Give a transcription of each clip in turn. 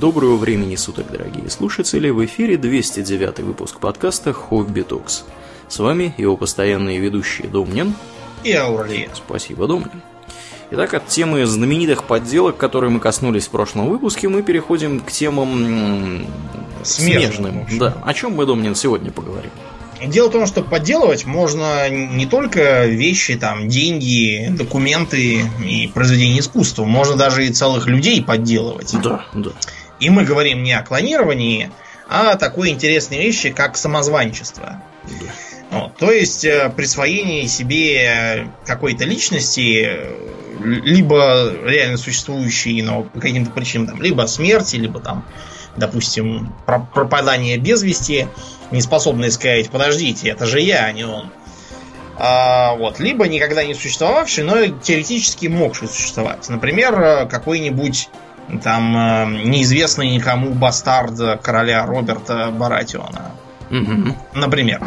Доброго времени суток, дорогие слушатели! В эфире 209 выпуск подкаста «Хобби Токс». С вами его постоянные ведущие Домнин и Аурлиен. Спасибо, Домнин. Итак, от темы знаменитых подделок, которые мы коснулись в прошлом выпуске, мы переходим к темам смежным. смежным. Да. О чем мы, Домнин, сегодня поговорим? Дело в том, что подделывать можно не только вещи, там, деньги, документы и произведения искусства. Можно даже и целых людей подделывать. Да, да. И мы говорим не о клонировании, а о такой интересной вещи, как самозванчество. Да. Вот, то есть э, присвоение себе какой-то личности, либо реально существующей, но по каким-то причинам, там, либо смерти, либо там, допустим, пропадание без вести, не способные сказать, подождите, это же я, а не он. А, вот, либо никогда не существовавший, но теоретически могший существовать. Например, э, какой-нибудь там э, неизвестный никому бастард короля Роберта Баратиона. Угу. Например.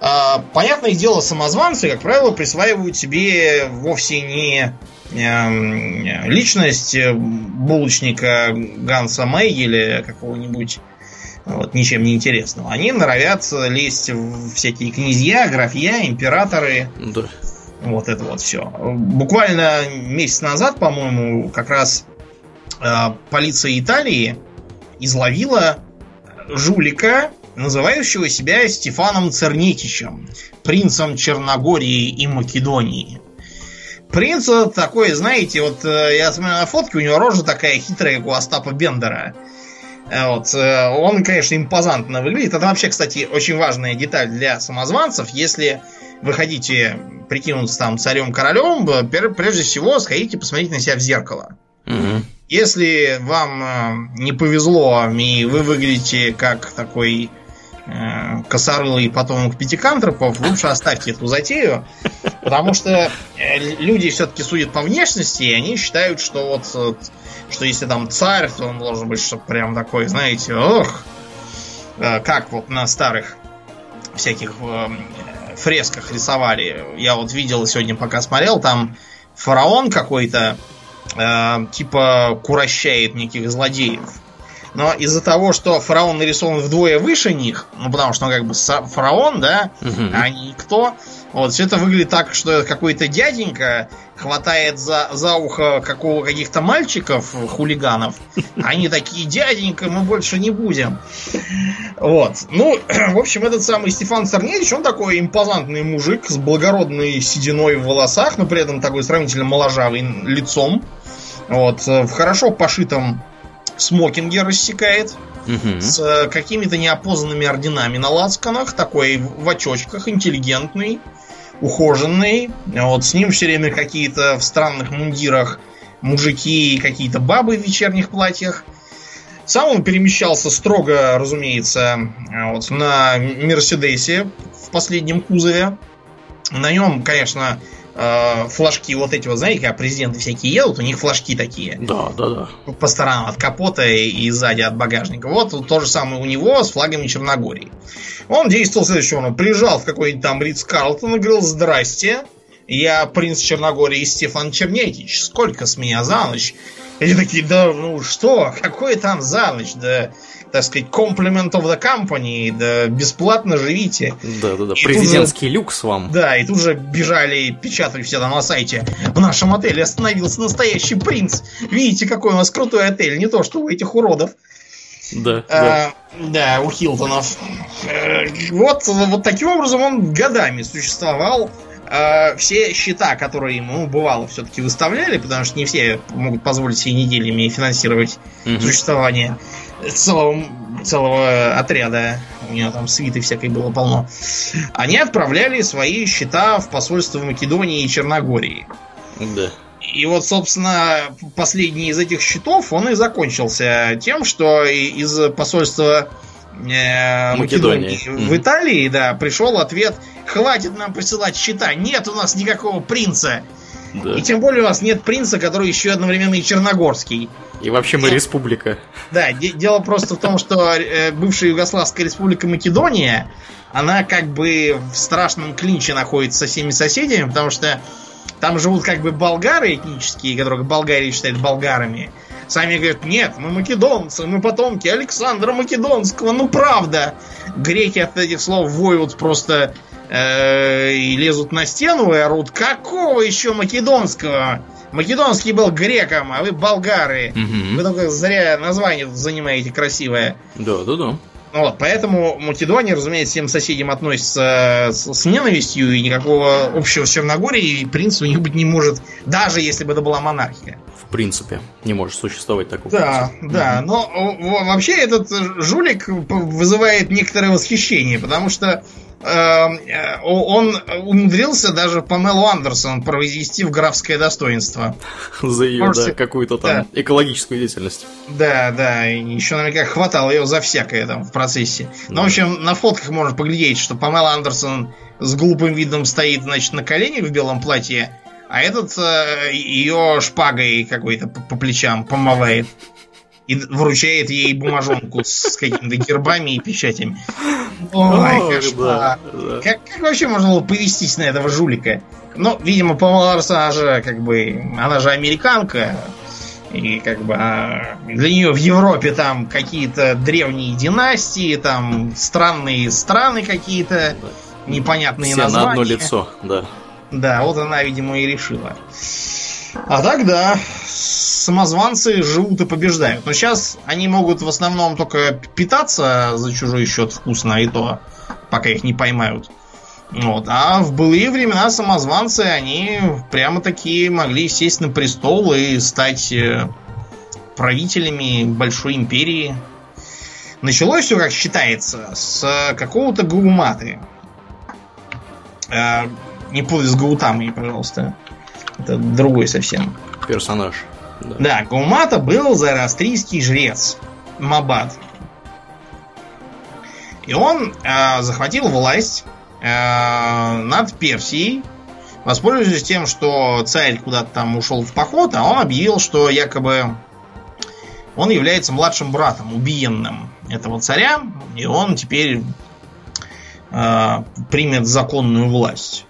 А, понятное дело, самозванцы, как правило, присваивают себе вовсе не эм, личность булочника Ганса Мейгеля, какого-нибудь вот, ничем не интересного. Они норовят лезть в всякие князья, графья, императоры. Да. Вот это вот все. Буквально месяц назад, по-моему, как раз Э, полиция Италии изловила жулика, называющего себя Стефаном Цернетичем, принцем Черногории и Македонии. Принц такой, знаете, вот э, я смотрю на фотки, у него рожа такая хитрая, как у Остапа Бендера. Э, вот, он, конечно, импозантно выглядит. Это вообще, кстати, очень важная деталь для самозванцев. Если вы хотите прикинуться там царем-королем, прежде всего сходите посмотрите на себя в зеркало. Угу. Если вам э, не повезло и вы выглядите как такой э, косорылый потомок пятикантропов, лучше оставьте эту затею, потому что э, люди все-таки судят по внешности, и они считают, что вот что если там царь, то он должен быть что прям такой, знаете, ох, э, как вот на старых всяких фресках рисовали. Я вот видел сегодня, пока смотрел, там фараон какой-то, э, типа курощает неких злодеев. Но из-за того, что фараон нарисован вдвое выше них, ну потому что он как бы фараон, да, угу. а не никто, вот, все это выглядит так, что какой-то дяденька хватает за, за ухо какого, каких-то мальчиков, хулиганов. Они такие, дяденька, мы больше не будем. Вот. Ну, в общем, этот самый Стефан Царневич, он такой импозантный мужик с благородной сединой в волосах, но при этом такой сравнительно моложавый лицом. Вот. В хорошо пошитом смокинге рассекает. Угу. С какими-то неопознанными орденами на лацканах. Такой в очочках, интеллигентный ухоженный. Вот с ним все время какие-то в странных мундирах мужики и какие-то бабы в вечерних платьях. Сам он перемещался строго, разумеется, вот, на Мерседесе в последнем кузове. На нем, конечно, э, флажки вот эти вот, знаете, когда президенты всякие едут, у них флажки такие. Да, да, да. По сторонам от капота и сзади от багажника. Вот то же самое у него с флагами Черногории. Он действовал следующим образом. Приезжал в какой-нибудь там Ридс Карлтон и говорил, здрасте, я принц Черногории Стефан Чернетич, сколько с меня за ночь? И такие, да ну что, какой там за ночь, да так сказать, compliment of the company, да бесплатно живите. Да-да-да, президентский же, люкс вам. Да, и тут же бежали, печатали все там на сайте. В нашем отеле остановился настоящий принц. Видите, какой у нас крутой отель, не то что у этих уродов. Да, а, да. да, у Хилтонов. Э, вот, вот таким образом он годами существовал. А, все счета, которые ему бывало все-таки выставляли, потому что не все могут позволить себе неделями финансировать угу. существование целого, целого отряда, у него там свиты всякой было полно, они отправляли свои счета в посольство Македонии и Черногории. Да. И вот, собственно, последний из этих счетов, он и закончился тем, что из посольства э, Македонии, Македонии в Италии, да, пришел ответ, хватит нам присылать счета, нет у нас никакого принца. Да. И тем более у нас нет принца, который еще одновременно и черногорский. И вообще мы республика. Да, дело просто в том, что э, бывшая Югославская республика Македония, она как бы в страшном клинче находится со всеми соседями, потому что там живут как бы болгары этнические, которых Болгария считает болгарами, Сами говорят, нет, мы македонцы, мы потомки Александра Македонского, ну правда. Греки от этих слов воют просто э, и лезут на стену и орут, какого еще македонского? Македонский был греком, а вы болгары. Угу. Вы только зря название занимаете красивое. Да, да, да. Вот, поэтому Македония, разумеется, всем соседям относится с, с ненавистью, и никакого общего с Черногорией принципе у них быть не может, даже если бы это была монархия. В принципе, не может существовать такого. Да, принципа. да, но вообще этот жулик вызывает некоторое восхищение, потому что он умудрился даже Памелу Андерсон произвести в графское достоинство. За ее, Можете... да, какую-то там да. экологическую деятельность. Да, да, и еще наверняка хватало ее за всякое там в процессе. Да. Ну, в общем, на фотках можно поглядеть, что Памела Андерсон с глупым видом стоит, значит, на коленях в белом платье, а этот э, ее шпагой какой-то по, по плечам помывает и вручает ей бумажонку с какими-то гербами и печатями. Ой, кошмар. Как, как вообще можно было повестись на этого жулика? Ну, видимо, Памела она же, как бы, она же американка, и как бы а, для нее в Европе там какие-то древние династии, там странные страны какие-то, непонятные Все названия. на одно лицо, да. Да, вот она, видимо, и решила. А так да, самозванцы живут и побеждают. Но сейчас они могут в основном только питаться за чужой счет вкусно, и то, пока их не поймают. Вот. А в былые времена самозванцы, они прямо такие могли сесть на престол и стать э, правителями большой империи. Началось все, как считается, с какого-то гауматы. Э, не путать с гаутамой, пожалуйста. Это другой совсем. Персонаж. Да, да Гаумата был зороастрийский жрец Мабад. И он э, захватил власть э, над Персией, воспользовавшись тем, что царь куда-то там ушел в поход, а он объявил, что якобы он является младшим братом, убиенным этого царя, и он теперь э, примет законную власть.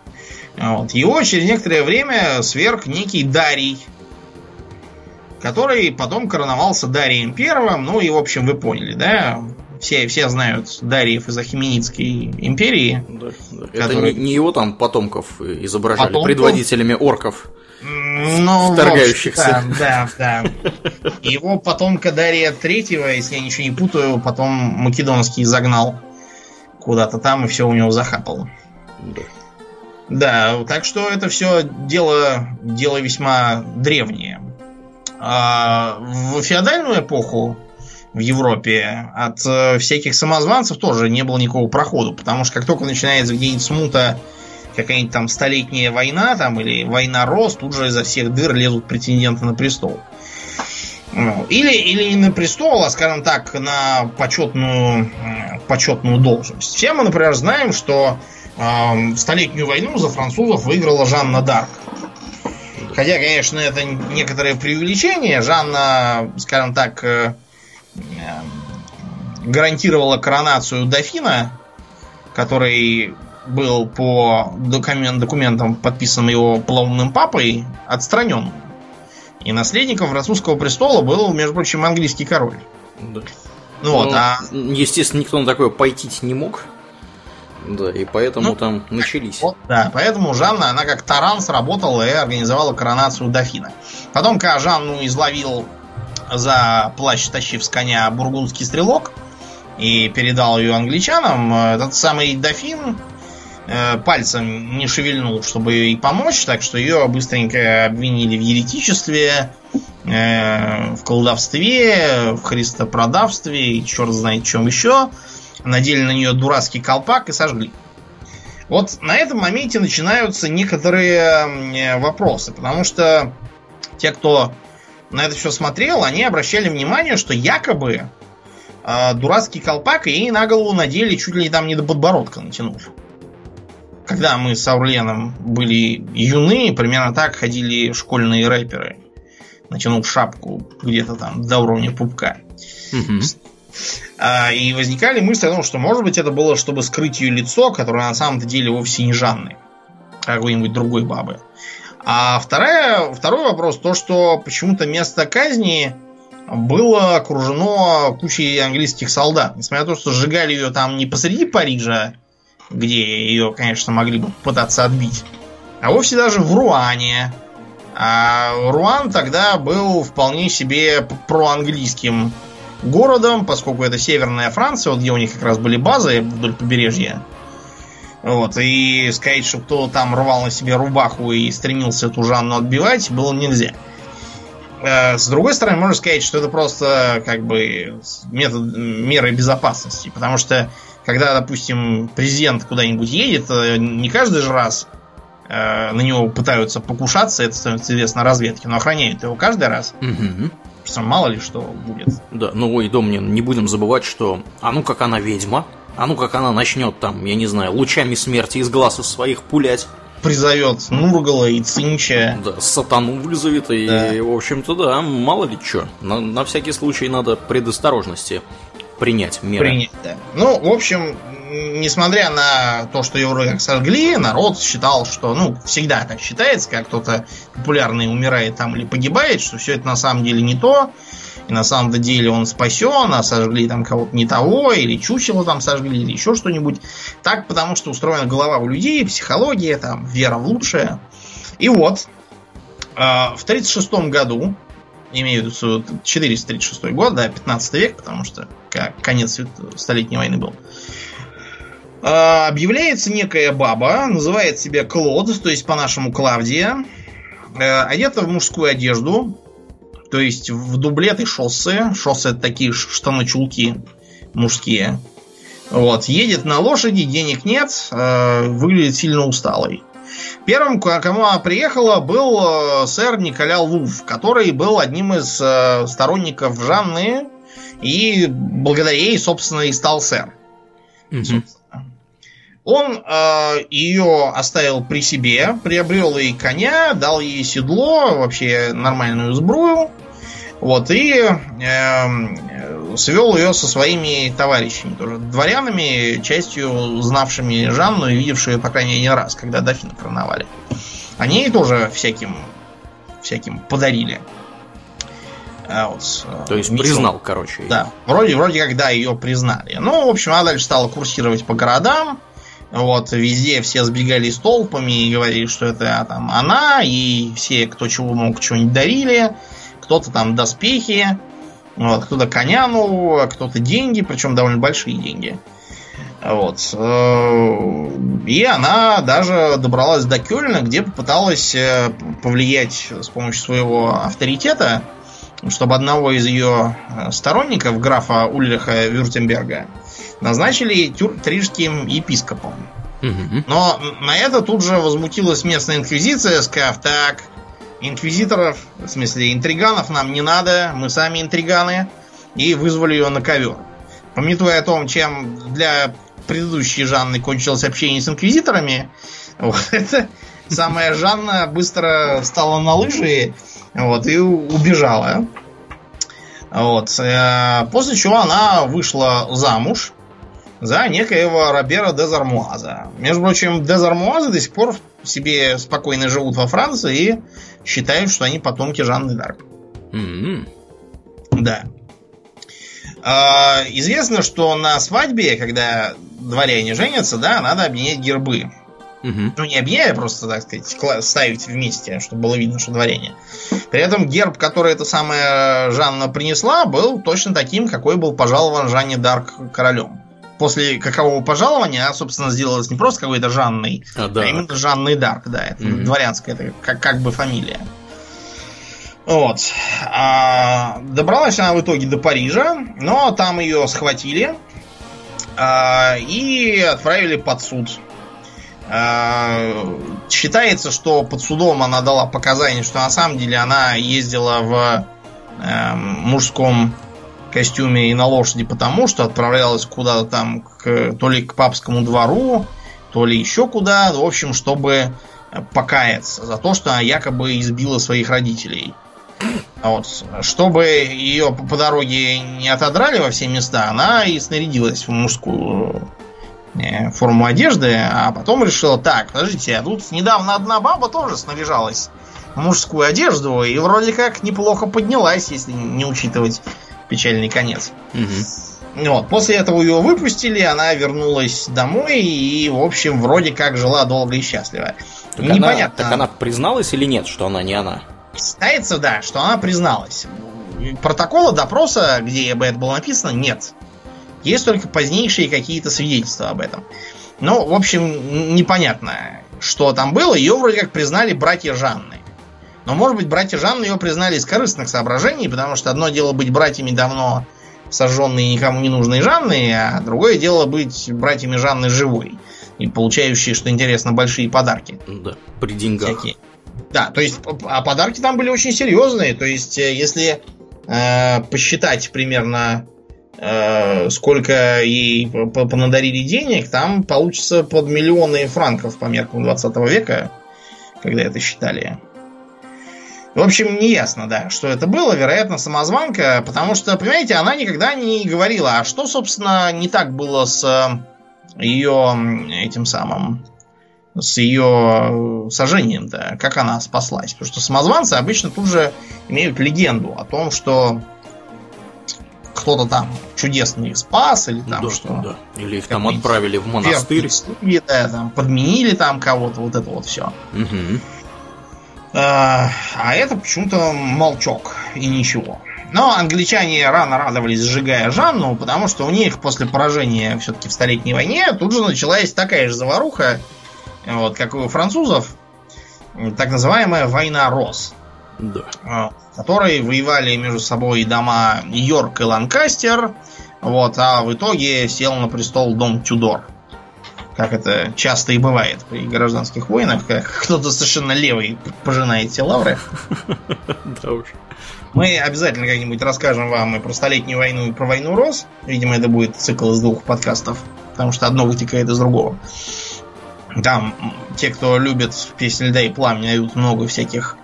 Вот. Его через некоторое время сверг некий Дарий, который потом короновался Дарием Первым. Ну и, в общем, вы поняли, да? Все, все знают Дариев из Ахименидской империи. Да, да. Который... Это не, не его там потомков изображали потомков? предводителями орков. Ну, вторгающихся. Да, да, да. Его потомка Дария Третьего, если я ничего не путаю, потом Македонский загнал куда-то там и все у него захапал. Да. Да, так что это все дело, дело весьма древнее. А в феодальную эпоху в Европе от э, всяких самозванцев тоже не было никакого прохода, потому что как только начинается где-нибудь смута, какая-нибудь там столетняя война там или война рост, тут же изо всех дыр лезут претенденты на престол. Ну, или, или не на престол, а, скажем так, на почетную, почетную должность. Все мы, например, знаем, что Столетнюю войну за французов выиграла Жанна Дарк. Хотя, конечно, это некоторое преувеличение. Жанна, скажем так, э, гарантировала коронацию дофина, который был по документ, документам, подписанным его полоумным папой, отстранен. И наследником французского престола был, между прочим, английский король. Да. Ну, вот, ну, а... Естественно, никто на такое пойти не мог. Да, и поэтому ну, там начались. Вот, да, поэтому Жанна, она как таран сработала и организовала коронацию дофина. Потом, когда Жанну изловил за плащ, тащив с коня бургундский стрелок, и передал ее англичанам, этот самый дофин э, пальцем не шевельнул, чтобы ей помочь, так что ее быстренько обвинили в еретичестве, э, в колдовстве, в христопродавстве и черт знает чем еще надели на нее дурацкий колпак и сожгли. Вот на этом моменте начинаются некоторые вопросы, потому что те, кто на это все смотрел, они обращали внимание, что якобы э, дурацкий колпак ей на голову надели чуть ли там не до подбородка натянув. Когда мы с Аурленом были юны, примерно так ходили школьные рэперы, натянув шапку где-то там до уровня пупка. Угу. А, и возникали мысли о том, что, может быть, это было, чтобы скрыть ее лицо, которое на самом-то деле вовсе не Жанны, а какой-нибудь другой бабы. А вторая, второй вопрос, то, что почему-то место казни было окружено кучей английских солдат. Несмотря на то, что сжигали ее там не посреди Парижа, где ее, конечно, могли бы пытаться отбить, а вовсе даже в Руане. А Руан тогда был вполне себе проанглийским городом, поскольку это северная Франция, вот где у них как раз были базы вдоль побережья. Вот, и сказать, что кто там рвал на себе рубаху и стремился эту Жанну отбивать, было нельзя. Э, с другой стороны, можно сказать, что это просто как бы метод меры безопасности. Потому что, когда, допустим, президент куда-нибудь едет, э, не каждый же раз э, на него пытаются покушаться, это становится известно разведке, но охраняют его каждый раз. Угу. Что мало ли что будет. Да, ну и Домнин, не будем забывать, что а ну как она ведьма, а ну как она начнет там, я не знаю, лучами смерти из глаз из своих пулять призовет Нургала и Цинча. Да, сатану вызовет, и, да. в общем-то, да, мало ли что. На, на всякий случай надо предосторожности принять меры. Принять, да. Ну, в общем, несмотря на то, что его как сожгли, народ считал, что, ну, всегда так считается, как кто-то популярный умирает там или погибает, что все это на самом деле не то, и на самом деле он спасен, а сожгли там кого-то не того, или чучело там сожгли, или еще что-нибудь. Так, потому что устроена голова у людей, психология, там, вера в лучшее. И вот, э, в 1936 году, имею в виду 436 год, да, 15 век, потому что конец Столетней войны был, объявляется некая баба, называет себя Клод, то есть по-нашему Клавдия, э, одета в мужскую одежду, то есть в дублеты шоссе. Шоссе это такие штаны-чулки мужские. Вот. Едет на лошади, денег нет, э, выглядит сильно усталой. Первым, к кому она приехала, был э, сэр Николя Лув, который был одним из сторонников Жанны, и благодаря ей, собственно, и стал сэр. Угу. Он э, ее оставил при себе, приобрел ей коня, дал ей седло, вообще нормальную сбрую. Вот, и э, свел ее со своими товарищами, тоже дворянами, частью знавшими Жанну и видевшие, по крайней мере, не раз, когда дофин короновали. Они ей тоже всяким, всяким подарили. А вот, э, То есть миссу. признал, короче. Да, вроде, вроде когда ее признали. Ну, в общем, она дальше стала курсировать по городам. Вот, везде все сбегали с толпами и говорили, что это там она, и все, кто чего мог, что-нибудь дарили кто-то там доспехи, вот, кто-то коня нового, кто-то деньги, причем довольно большие деньги. Вот. Э, и она даже добралась до Кёльна, где попыталась э, повлиять с помощью своего авторитета, чтобы одного из ее э, сторонников, графа Ульриха Вюртемберга, назначили тюр- трижским епископом. Но на это тут же возмутилась местная инквизиция, сказав, так, инквизиторов, в смысле интриганов нам не надо, мы сами интриганы, и вызвали ее на ковер. Пометуя о том, чем для предыдущей Жанны кончилось общение с инквизиторами, вот это самая Жанна быстро встала на лыжи вот, и убежала. Вот. Э, после чего она вышла замуж за некоего Робера Дезармуаза. Между прочим, Дезармуазы до сих пор себе спокойно живут во Франции и считают, что они потомки Жанны Дарк. Mm-hmm. Да. А, известно, что на свадьбе, когда дворяне женятся, да, надо объединять гербы. Угу. Ну, не а просто, так сказать, ставить вместе, чтобы было видно, что дворяне. При этом герб, который эта самая Жанна принесла, был точно таким, какой был пожалован Жанне Дарк королем после какового пожалования она, собственно, сделалась не просто какой-то Жанной, а, да. а именно Жанной Дарк, да, это mm-hmm. дворянская, это как, как бы фамилия. Вот. А, добралась она в итоге до Парижа, но там ее схватили а, и отправили под суд. А, считается, что под судом она дала показания, что на самом деле она ездила в э, мужском костюме и на лошади потому, что отправлялась куда-то там к, то ли к папскому двору, то ли еще куда, в общем, чтобы покаяться за то, что она якобы избила своих родителей. Вот. Чтобы ее по дороге не отодрали во все места, она и снарядилась в мужскую э, форму одежды, а потом решила, так, подождите, а тут недавно одна баба тоже снаряжалась мужскую одежду и вроде как неплохо поднялась, если не учитывать печальный конец. Угу. Вот. После этого ее выпустили, она вернулась домой и, в общем, вроде как жила долго и счастливо. Так Непонятно. Она, так она призналась или нет, что она не она? Считается, да, что она призналась. Протокола допроса, где бы это было написано, нет. Есть только позднейшие какие-то свидетельства об этом. Ну, в общем, непонятно, что там было. Ее вроде как признали братья Жанны. Но, может быть, братья Жанны ее признали из корыстных соображений, потому что одно дело быть братьями давно сожженные никому не нужные Жанны, а другое дело быть братьями Жанны живой и получающие, что интересно, большие подарки. Да, при деньгах. Всякие. Да, то есть, а подарки там были очень серьезные. То есть, э, если э, посчитать примерно э, сколько ей понадарили денег, там получится под миллионы франков по меркам 20 века, когда это считали. В общем, не ясно, да, что это было. Вероятно, самозванка, потому что, понимаете, она никогда не говорила, а что, собственно, не так было с э, ее этим самым с ее сожжением-то, как она спаслась. Потому что самозванцы обычно тут же имеют легенду о том, что кто-то там чудесный их спас, или там да, что. Да. Или их там отправили в монастырь. Слуги, да, там, подменили там кого-то, вот это вот все. Угу. А, а это почему-то молчок и ничего. Но англичане рано радовались, сжигая Жанну, потому что у них после поражения все-таки в Столетней войне тут же началась такая же заваруха, вот, как у французов, так называемая война Рос. Да. А, которые воевали между собой дома Йорк и Ланкастер, вот, а в итоге сел на престол дом Тюдор. Как это часто и бывает при гражданских войнах, как кто-то совершенно левый пожинает все лавры. Да уж. Мы обязательно как-нибудь расскажем вам и про Столетнюю войну, и про войну Рос. Видимо, это будет цикл из двух подкастов, потому что одно вытекает из другого. Там те, кто любит песни льда и пламени, найдут много всяких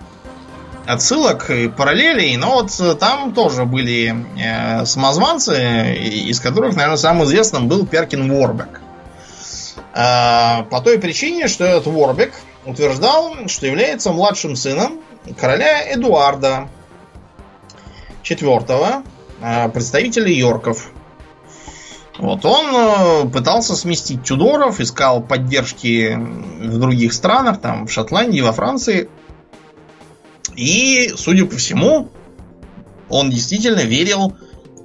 отсылок и параллелей, но вот там тоже были э, самозванцы, из которых, наверное, самым известным был Перкин Ворбек. Э, по той причине, что этот Ворбек утверждал, что является младшим сыном короля Эдуарда IV, э, представителя Йорков. Вот он э, пытался сместить Тюдоров, искал поддержки в других странах, там в Шотландии, во Франции. И, судя по всему, он действительно верил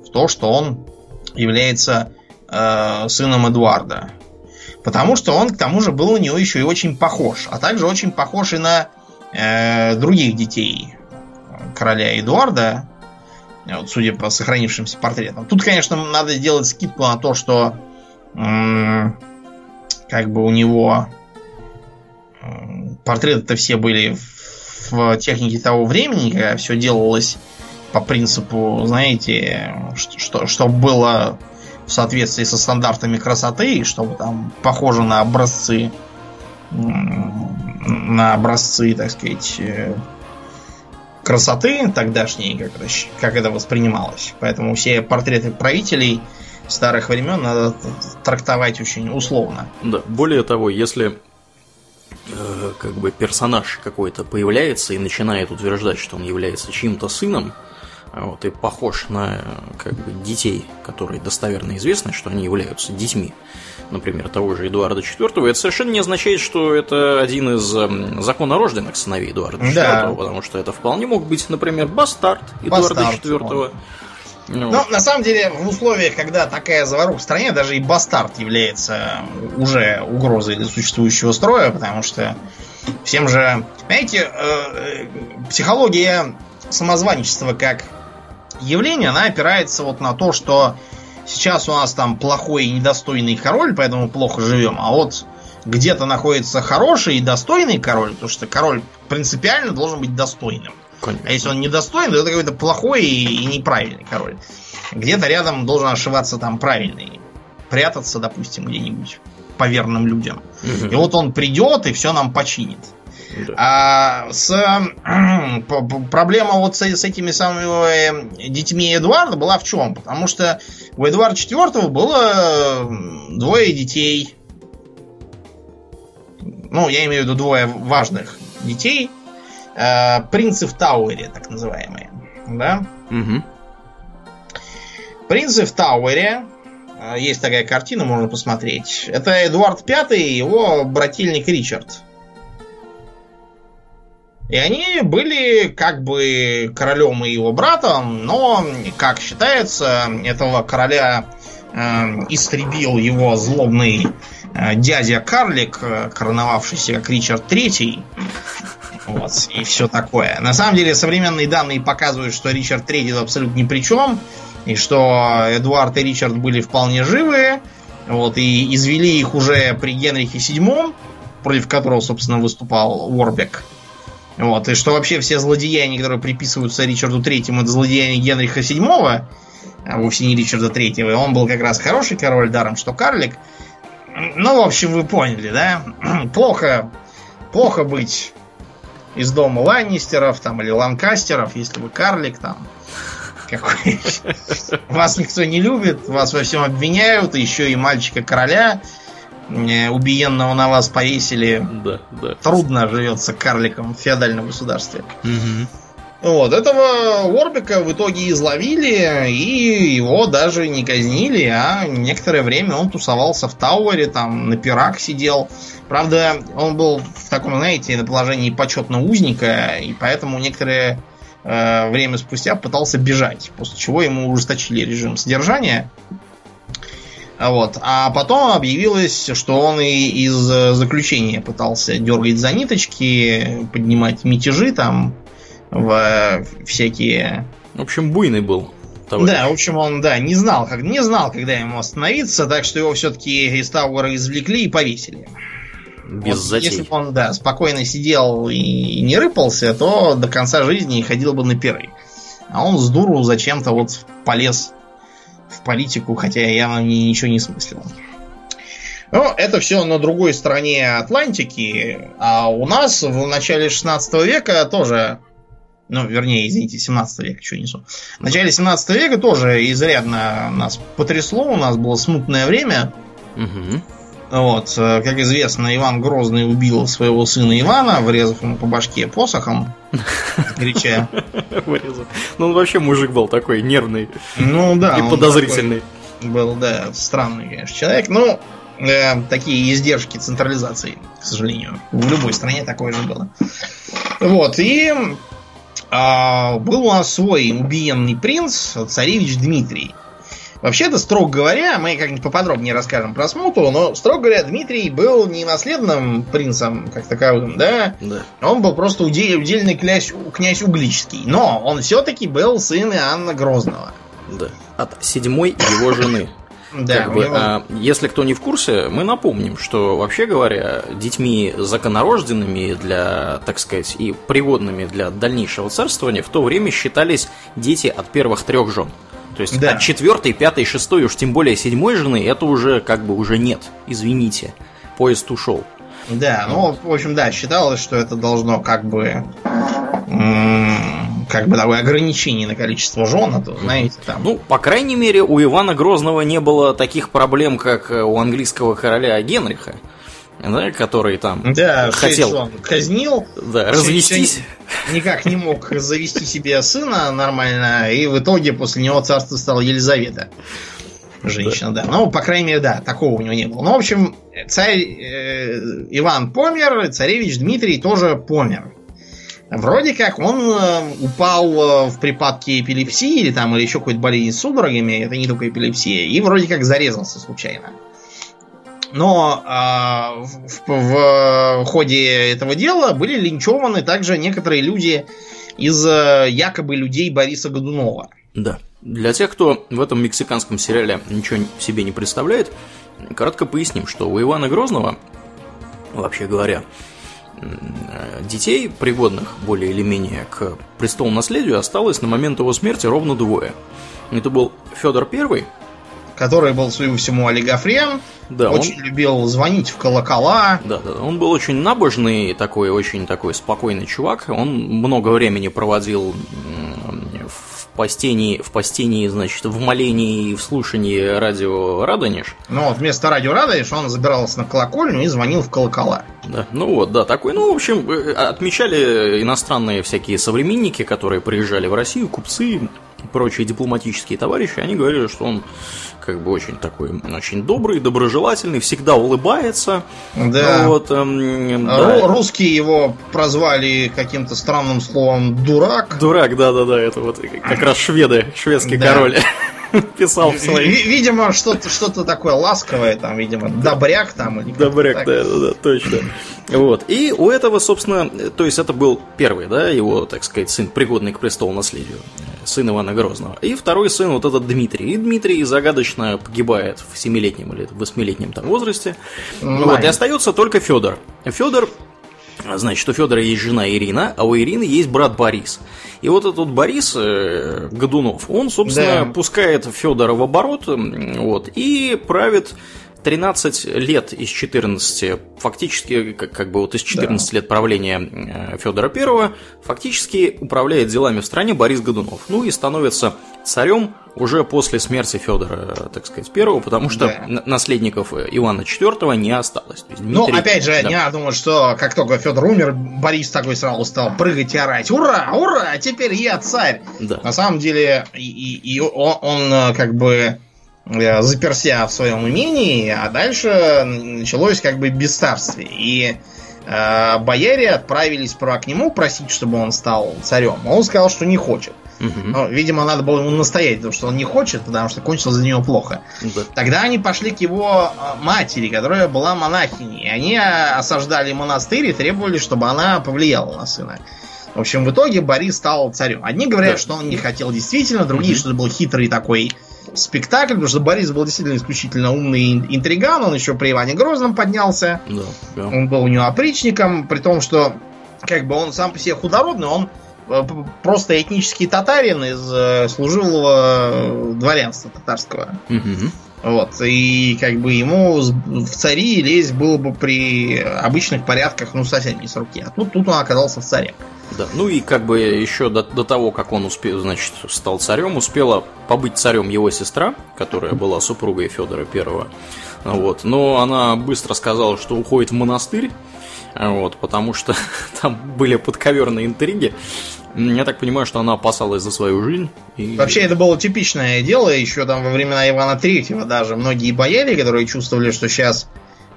в то, что он является э, сыном Эдуарда. Потому что он, к тому же, был у него еще и очень похож. А также очень похож и на э, других детей короля Эдуарда. Вот, судя по сохранившимся портретам. Тут, конечно, надо сделать скидку на то, что м- как бы у него портреты-то все были в технике того времени, когда все делалось по принципу, знаете, что, что было в соответствии со стандартами красоты, и чтобы там похоже на образцы на образцы, так сказать, э, красоты тогдашней, как это, как это воспринималось. Поэтому все портреты правителей старых времен надо трактовать очень условно. Да, более того, если э, как бы персонаж какой-то появляется и начинает утверждать, что он является чьим-то сыном, вот, и похож на как бы, детей, которые достоверно известны, что они являются детьми, например, того же Эдуарда IV, это совершенно не означает, что это один из эм, законорожденных сыновей Эдуарда IV, да. потому что это вполне мог быть, например, бастард Эдуарда бастард, IV. Ну, Но на самом деле в условиях, когда такая заваруха в стране, даже и бастард является уже угрозой для существующего строя, потому что всем же, знаете, э, психология самозванчества как явление, она опирается вот на то, что сейчас у нас там плохой и недостойный король, поэтому плохо живем, а вот где-то находится хороший и достойный король, потому что король принципиально должен быть достойным. Конечно. А если он недостойный, то это какой-то плохой и неправильный король. Где-то рядом должен ошиваться там правильный. Прятаться, допустим, где-нибудь по верным людям. Угу. И вот он придет и все нам починит. Да. А с проблема вот с, с этими самыми детьми Эдуарда была в чем? Потому что у Эдуарда IV было двое детей. Ну, я имею в виду двое важных детей. э, принцы в Тауэре, так называемые. Да? Угу. Принцы в Тауэре. э, Есть такая картина, можно посмотреть. Это Эдуард V и его брательник Ричард. И они были как бы королем и его братом, но, как считается, этого короля э, истребил его злобный э, дядя Карлик, э, короновавшийся как Ричард Третий. Вот, и все такое. На самом деле, современные данные показывают, что Ричард Третий абсолютно ни при чем, и что Эдуард и Ричард были вполне живы, вот, и извели их уже при Генрихе VII, против которого, собственно, выступал Уорбек. Вот, и что вообще все злодеяния, которые приписываются Ричарду Третьему, это злодеяния Генриха VII, а вовсе не Ричарда Третьего. Он был как раз хороший король, даром что карлик. Ну, в общем, вы поняли, да? плохо, плохо быть из дома Ланнистеров там, или Ланкастеров, если вы карлик там. Какой... Вас никто не любит, вас во всем обвиняют, еще и мальчика короля убиенного на вас повесили. Да, да. Трудно живется карликом в феодальном государстве. Мгм. Вот, этого Уорбика в итоге изловили, и его даже не казнили, а некоторое время он тусовался в Тауэре, там на пирах сидел. Правда, он был в таком, знаете, на положении почетного узника, и поэтому некоторое э, время спустя пытался бежать, после чего ему ужесточили режим содержания. А Вот. А потом объявилось, что он и из э, заключения пытался дергать за ниточки, поднимать мятежи там в э, всякие... В общем, буйный был. товарищ. Да, в общем, он, да, не знал, как, не знал, когда ему остановиться, так что его все-таки из Тауэра извлекли и повесили. Без Вот затей. Если бы он, да, спокойно сидел и не рыпался, то до конца жизни ходил бы на пиры. А он с дуру зачем-то вот полез в политику, хотя явно ни- ничего не смыслил. Ну, это все на другой стороне Атлантики, а у нас в начале 16 века тоже, ну, вернее, извините, 17 века, что несу. В начале 17 века тоже изрядно нас потрясло, у нас было смутное время. Мгм. Вот, э, как известно, Иван Грозный убил своего сына Ивана, врезав ему по башке посохом, крича. Вырезал. Ну, он вообще мужик был такой нервный Ну да. и подозрительный. Был, да, странный, конечно, человек. Ну, э, такие издержки централизации, к сожалению. В любой стране такое же было. Вот, и а, был у нас свой убиенный принц, царевич Дмитрий. Вообще-то, строго говоря, мы как-нибудь поподробнее расскажем про смуту, но, строго говоря, Дмитрий был не наследным принцем как таковым, да, Да. он был просто уде- удельный князь, князь Угличский. Но он все-таки был сын Иоанна Грозного. Да. От седьмой его жены. Да, Как бы, него- а, если кто не в курсе, мы напомним, что вообще говоря, детьми законорожденными для, так сказать, и пригодными для дальнейшего царствования в то время считались дети от первых трех жен. То есть Да. от четвертой, пятой, шестой, уж тем более седьмой жены, это уже как бы уже нет. Извините, поезд ушел. Да, ну, в общем, да, считалось, что это должно как бы... Как бы такое ограничение на количество жен, а то, знаете, там... Ну, по крайней мере, у Ивана Грозного не было таких проблем, как э, у английского короля Генриха, да, который там да, хотел жен казнил, да, развестись. никак не мог завести себе сына нормально, и в итоге после него царство стала Елизавета. Женщина, да. Ну, по крайней мере, да, такого у него не было. Ну, в общем, царь э, Иван помер, царевич Дмитрий тоже помер. Вроде как он э, упал э, в припадке эпилепсии или там или еще какой-то болезни с судорогами, это не только эпилепсия, и вроде как зарезался случайно. Но а, в, в- в ходе этого дела были линчеваны также некоторые люди из э, якобы людей Бориса Годунова. Да. Для тех, кто в этом мексиканском сериале ничего себе не представляет, кратко поясним, что у Ивана Грозного, вообще говоря, э, детей, пригодных более или менее к престолу наследию, осталось на момент его смерти ровно двое. Это был Федор Первый, который был, судя по всему, олигофрен, да, он- очень любил звонить в колокола. Да, да, он был очень набожный, такой очень такой спокойный чувак. Он много времени проводил в постении, в постении, значит, в молении и в слушании радио Радонеж. Но вот вместо радио Радонеж он забирался на колокольню и звонил в колокола. Да, ну вот, да, такой, ну, в общем, э, отмечали иностранные всякие современники, которые приезжали в Россию, купцы, прочие дипломатические товарищи, они говорили, что он как бы очень такой, очень добрый, доброжелательный, всегда улыбается. Да. Вот, эм, да. Русские его прозвали каким-то странным словом дурак. Дурак, да-да-да, это вот как раз шведы, шведский да. король. писал в своих. Видимо, что-то что такое ласковое, там, видимо, добряк там или Добряк, да, да, да, точно. Вот. И у этого, собственно, то есть это был первый, да, его, так сказать, сын, пригодный к престолу наследию, сын Ивана Грозного. И второй сын, вот этот Дмитрий. И Дмитрий загадочно погибает в семилетнем или восьмилетнем там возрасте. Вот, и остается только Федор. Федор Значит, у Федора есть жена Ирина, а у Ирины есть брат Борис. И вот этот Борис э, Годунов, он, собственно, да. пускает Федора в оборот вот, и правит 13 лет из 14, фактически, как, как бы вот из 14 да. лет правления э, Федора I, фактически управляет делами в стране Борис Годунов. Ну и становится царем уже после смерти Федора, так сказать, первого, потому что да. наследников Ивана IV не осталось. Есть ну, Дмитрий... Ну, опять же, да. не надо думать, что как только Федор умер, Борис такой сразу стал прыгать и орать. Ура, ура, теперь я царь. Да. На самом деле, и, и, и он, он э, как бы Э, заперся в своем имении, а дальше началось как бы бесцарствие. И э, бояре отправились справа к нему просить, чтобы он стал царем. Он сказал, что не хочет. Угу. Но, видимо, надо было ему настоять, потому что он не хочет, потому что кончилось за него плохо. Да. Тогда они пошли к его э, матери, которая была монахиней. И они э, осаждали монастырь и требовали, чтобы она повлияла на сына. В общем, в итоге Борис стал царем. Одни говорят, да. что он не хотел действительно, другие, угу. что это был хитрый такой спектакль, потому что Борис был действительно исключительно умный интриган, он еще при Иване Грозном поднялся. Да, да. Он был у него опричником, при том, что как бы он сам по себе худородный, он э, просто этнический татарин из э, служилого дворянства татарского. Угу. Вот, и как бы ему в цари лезть было бы при обычных порядках, ну, совсем не с руки. А тут, тут он оказался в царе. Да, ну и как бы еще до, до того, как он успел, значит, стал царем, успела побыть царем его сестра, которая была супругой Федора Первого. Вот, но она быстро сказала, что уходит в монастырь, вот, потому что там были подковерные интриги. Я так понимаю, что она опасалась за свою жизнь. И... Вообще, это было типичное дело, еще там во времена Ивана Третьего даже многие бояре, которые чувствовали, что сейчас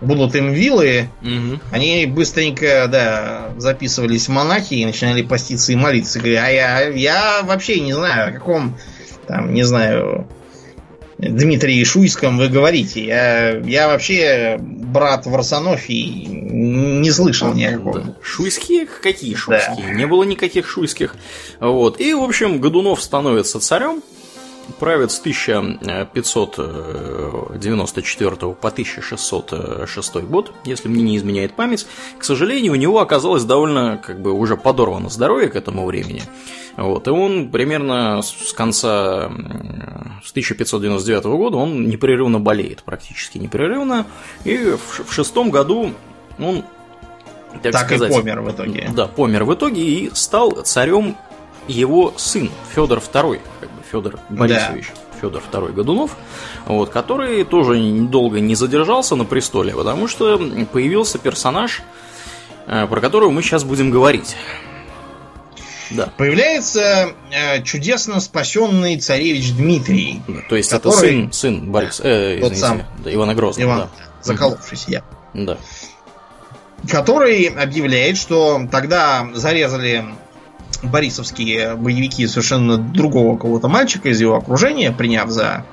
будут им вилы, угу. они быстренько, да, записывались в монахи и начинали поститься и молиться. Говоря, а я, я вообще не знаю, о каком, там, не знаю, Дмитрии Шуйском вы говорите. Я, я вообще брат Варсонофий не слышал никакого. Да. Шуйские? Какие шуйские? Да. Не было никаких шуйских. Вот. И, в общем, Годунов становится царем правит с 1594 по 1606 год, если мне не изменяет память. К сожалению, у него оказалось довольно как бы уже подорвано здоровье к этому времени. Вот, и он примерно с конца с 1599 года он непрерывно болеет, практически непрерывно. И в шестом году он так, так сказать, и помер в итоге. Да, помер в итоге и стал царем его сын Федор II, как Федор Борисович. Да. Федор II Годунов, вот, который тоже долго не задержался на престоле, потому что появился персонаж, э, про которого мы сейчас будем говорить. Да. Появляется э, чудесно спасенный царевич Дмитрий. Да, то есть который... это сын, сын Борис, э, Тот сам. Да, Ивана Грозного. Иван, да. заколовшийся я. Да. Который объявляет, что тогда зарезали борисовские боевики совершенно другого кого-то мальчика из его окружения, приняв за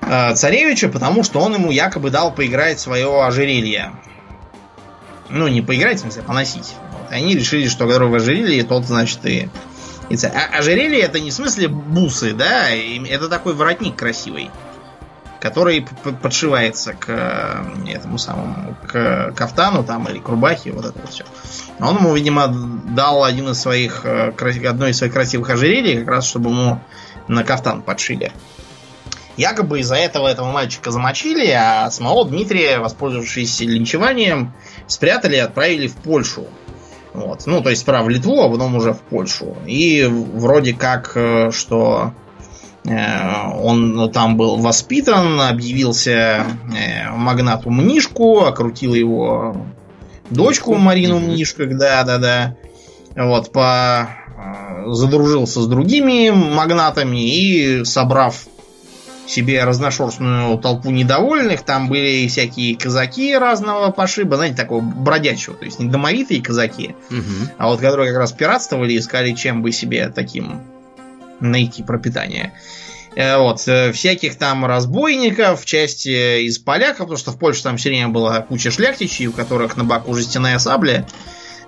э, царевича, потому что он ему якобы дал поиграть свое ожерелье. Ну, не поиграть, в смысле, а поносить. Вот. Они решили, что который в ожерелье, тот, значит, и, и царь. А ожерелье это не в смысле бусы, да, это такой воротник красивый который подшивается к э, этому самому, к кафтану там или к рубахе, вот это вот все. Он ему, видимо, дал один из своих, э, одно из своих красивых ожерелий, как раз чтобы ему на кафтан подшили. Якобы из-за этого этого мальчика замочили, а самого Дмитрия, воспользовавшись линчеванием, спрятали и отправили в Польшу. Вот. Ну, то есть справа в Литву, а потом уже в Польшу. И вроде как, э, что он там был воспитан, объявился э, магнату Мнишку, окрутил его дочку Марину Мнишек, да-да-да. Вот, по задружился с другими магнатами и, собрав себе разношерстную толпу недовольных. Там были всякие казаки разного пошиба, знаете, такого бродячего. То есть не домовитые казаки, угу. а вот которые как раз пиратствовали и искали, чем бы себе таким найти пропитание. Э, вот, э, всяких там разбойников, часть из поляков, потому что в Польше там все время была куча шляхтичей, у которых на боку жестяная сабля.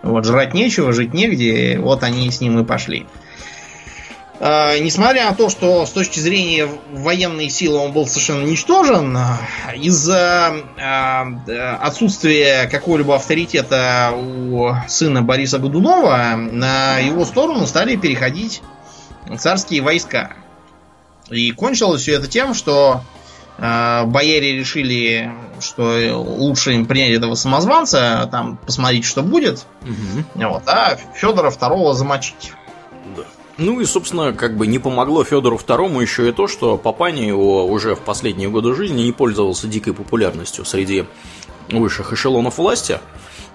Вот, жрать нечего, жить негде, вот они с ним и пошли. Э, несмотря на то, что с точки зрения военной силы он был совершенно ничтожен, из-за э, отсутствия какого-либо авторитета у сына Бориса Годунова на его сторону стали переходить царские войска. И кончилось все это тем, что э, бояре решили, что лучше им принять этого самозванца, там посмотреть, что будет, угу. вот, а Федора II замочить. Ну и, собственно, как бы не помогло Федору II еще и то, что Папани его уже в последние годы жизни не пользовался дикой популярностью среди высших эшелонов власти.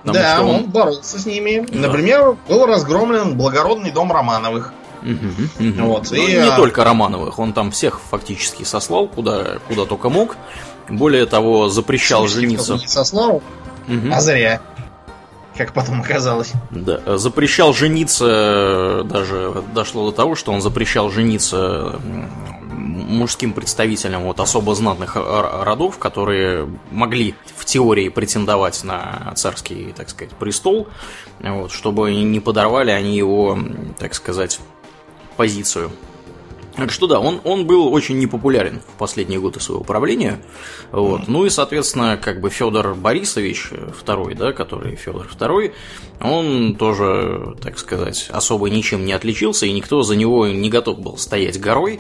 Да, он... он боролся с ними. Да. Например, был разгромлен благородный дом Романовых. Угу, угу. Вот, ну, и, не а... только Романовых, он там всех фактически сослал, куда, куда только мог. Более того, запрещал жениться. Не сослал, угу. а зря как потом оказалось. Да, запрещал жениться, даже дошло до того, что он запрещал жениться мужским представителям вот особо знатных родов, которые могли в теории претендовать на царский, так сказать, престол, вот, чтобы не подорвали они его, так сказать, позицию. Так что да, он, он был очень непопулярен в последние годы своего правления. Вот. Ну и, соответственно, как бы Федор Борисович второй, да, который Федор второй, он тоже, так сказать, особо ничем не отличился, и никто за него не готов был стоять горой.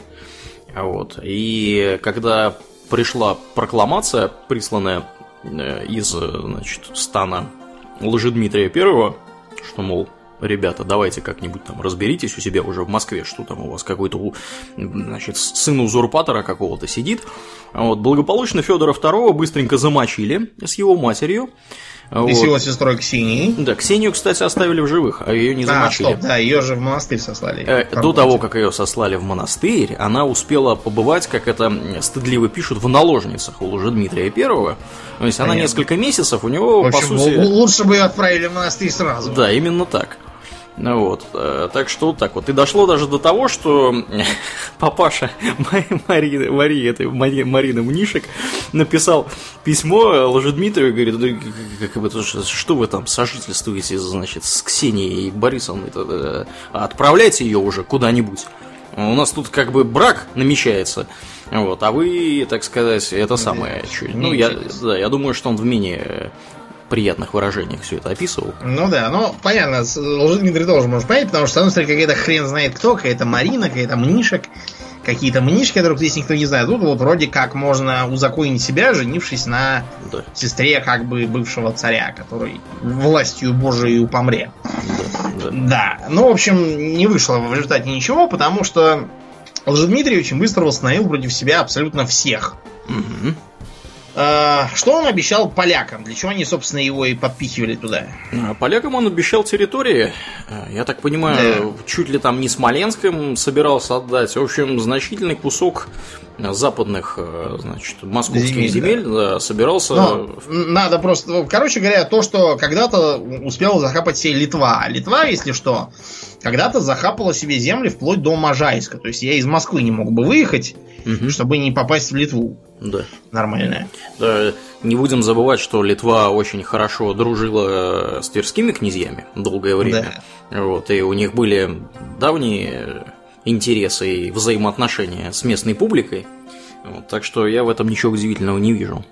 Вот. И когда пришла прокламация, присланная э, из, значит, стана Лжедмитрия Первого, что, мол, ребята, давайте как-нибудь там разберитесь у себя уже в Москве, что там у вас какой-то, значит, сын узурпатора какого-то сидит. Вот, благополучно Федора II быстренько замочили с его матерью. И вот. с его сестрой Ксенией. Да, Ксению, кстати, оставили в живых, а ее не замочили. А, стоп, да, ее же в монастырь сослали. Э, до того, как ее сослали в монастырь, она успела побывать, как это стыдливо пишут, в наложницах у Лжедмитрия Первого. То есть Понятно. она несколько месяцев у него, в общем, по сути... лучше бы ее отправили в монастырь сразу. Да, именно так. Ну вот, э, так что вот так вот. И дошло даже до того, что папаша Марины, Марии, этой Марины Мнишек написал письмо Лжедмитрию и говорит, как бы, что вы там сожительствуете, значит, с Ксенией Борисовной, э, отправляйте ее уже куда-нибудь. У нас тут как бы брак намечается. Вот, а вы, так сказать, это самое. Ну, я, да, я думаю, что он в менее приятных выражениях все это описывал. Ну да, ну понятно, Лжедмитрий тоже может понять, потому что, с одной стороны, какая-то хрен знает кто, какая-то Марина, какая-то Мнишек, какие-то Мнишки, которых здесь никто не знает. Тут вот вроде как можно узаконить себя, женившись на да. сестре как бы бывшего царя, который властью Божией помре. Да, да. да, ну, в общем, не вышло в результате ничего, потому что Лжедмитрий очень быстро восстановил против себя абсолютно всех. Угу. А, что он обещал полякам? Для чего они, собственно, его и подпихивали туда? А, полякам он обещал территории. А, я так понимаю, да. чуть ли там не Смоленском собирался отдать. В общем, значительный кусок западных, значит, московских земель, земель да. собирался. Но надо просто. Короче говоря, то, что когда-то успела захапать себе Литва. Литва, если что, когда-то захапала себе земли вплоть до Можайска. То есть я из Москвы не мог бы выехать, угу. чтобы не попасть в Литву. Да. Нормальная. Да, не будем забывать, что Литва очень хорошо дружила с тверскими князьями долгое время. Да. Вот, и у них были давние интересы и взаимоотношения с местной публикой. Вот, так что я в этом ничего удивительного не вижу.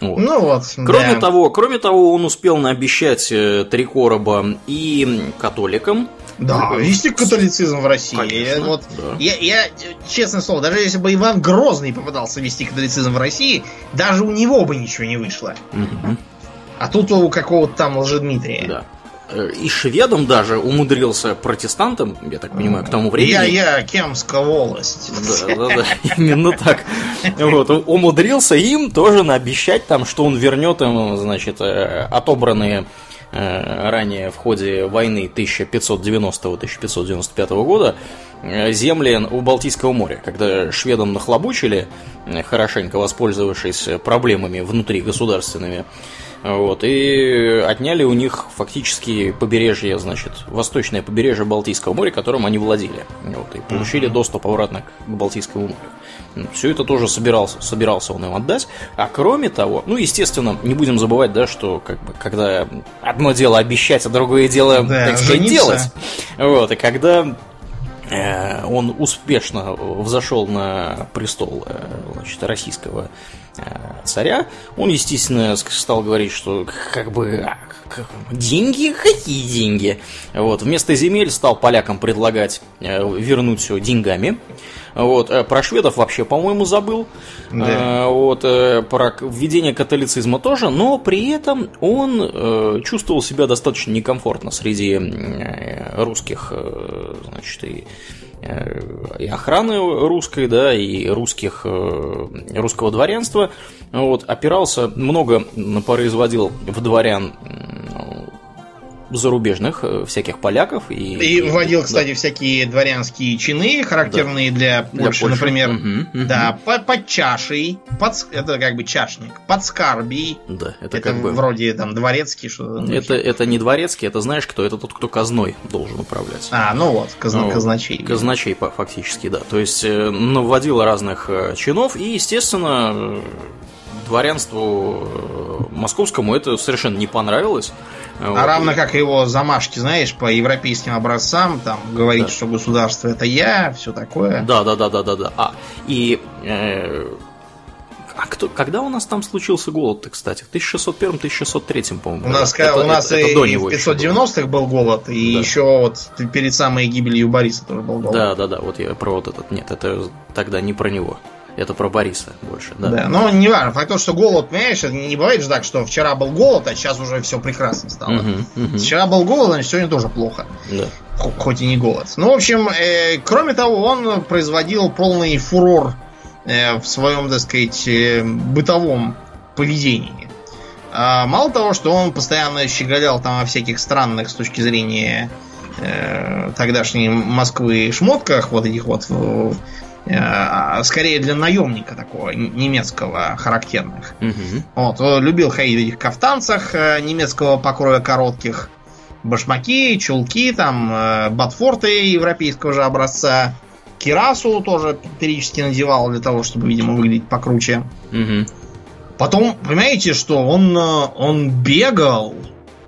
Вот. Ну вот. Кроме да. того, кроме того, он успел наобещать э, три короба и католикам, да, вести католицизм в России. Конечно, вот, да. я, я, честное слово, даже если бы Иван Грозный попытался вести католицизм в России, даже у него бы ничего не вышло. Угу. А тут у какого-то там Лжедмитрия. Да. э, и шведом даже умудрился протестантам, я так понимаю, к тому времени. Я, я, Кемская волость. Да, да, да, именно так. Вот, умудрился им тоже наобещать там, что он вернет им, значит, э, отобранные ранее в ходе войны 1590-1595 года земли у Балтийского моря, когда шведам нахлобучили, хорошенько воспользовавшись проблемами внутри государственными, вот, и отняли у них фактически побережье, значит, восточное побережье Балтийского моря, которым они владели. Вот, и получили доступ обратно к Балтийскому морю. Ну, Все это тоже собирался, собирался он им отдать. А кроме того, ну, естественно, не будем забывать, да, что как бы, когда одно дело обещать, а другое дело, да, так сказать, жениться. делать. Вот, и когда он успешно взошел на престол э, значит, российского Э, царя, он, естественно, стал говорить, что как бы а, деньги, какие деньги? Вот, вместо земель стал полякам предлагать э, вернуть все деньгами. Вот, э, про шведов вообще, по-моему, забыл. Да. Вот, про введение католицизма тоже, но при этом он чувствовал себя достаточно некомфортно среди русских, значит, и и охраны русской, да, и русских, э, русского дворянства. Вот, опирался, много производил в дворян зарубежных э, всяких поляков. И, и вводил, кстати, да. всякие дворянские чины, характерные да. для Польши, для Польши. например. Угу, угу. Да, под, под чашей, под, это как бы чашник, под скарбий. Да, это, это как бы... вроде там дворецкий. Что это, это не дворецкий, это знаешь кто? Это тот, кто казной должен управлять. А, ну вот, казна, ну, казначей. Казначей фактически, да. То есть э, наводил разных э, чинов и, естественно, дворянству московскому это совершенно не понравилось. А вот. равно как его замашки, знаешь, по европейским образцам, там говорить, да. что государство это я, все такое. Да, да, да, да, да, да. А, и э, а кто, когда у нас там случился голод кстати? В 1601-1603, по-моему. У нас, это, у нас это, и, это и в 590-х был голод, и да. еще вот перед самой гибелью Бориса тоже был голод. Да, да, да, вот я про вот этот. Нет, это тогда не про него. Это про Бориса больше, да. Да, но не важно. Факт то, что голод, понимаешь, не бывает же так, что вчера был голод, а сейчас уже все прекрасно стало. Угу, угу. Вчера был голод, значит, сегодня тоже плохо. Да. Хоть и не голод. Ну, в общем, э, кроме того, он производил полный фурор э, в своем, так сказать, э, бытовом поведении. А, мало того, что он постоянно щеголял там о всяких странных с точки зрения э, тогдашней Москвы шмотках, вот этих вот Э, скорее для наемника такого немецкого характерных. Угу. Вот, любил ходить в этих кафтанцах э, немецкого покроя коротких, башмаки, чулки, там, э, ботфорты европейского же образца, кирасу тоже периодически надевал для того, чтобы, видимо, выглядеть покруче. Угу. Потом, понимаете, что он, он бегал,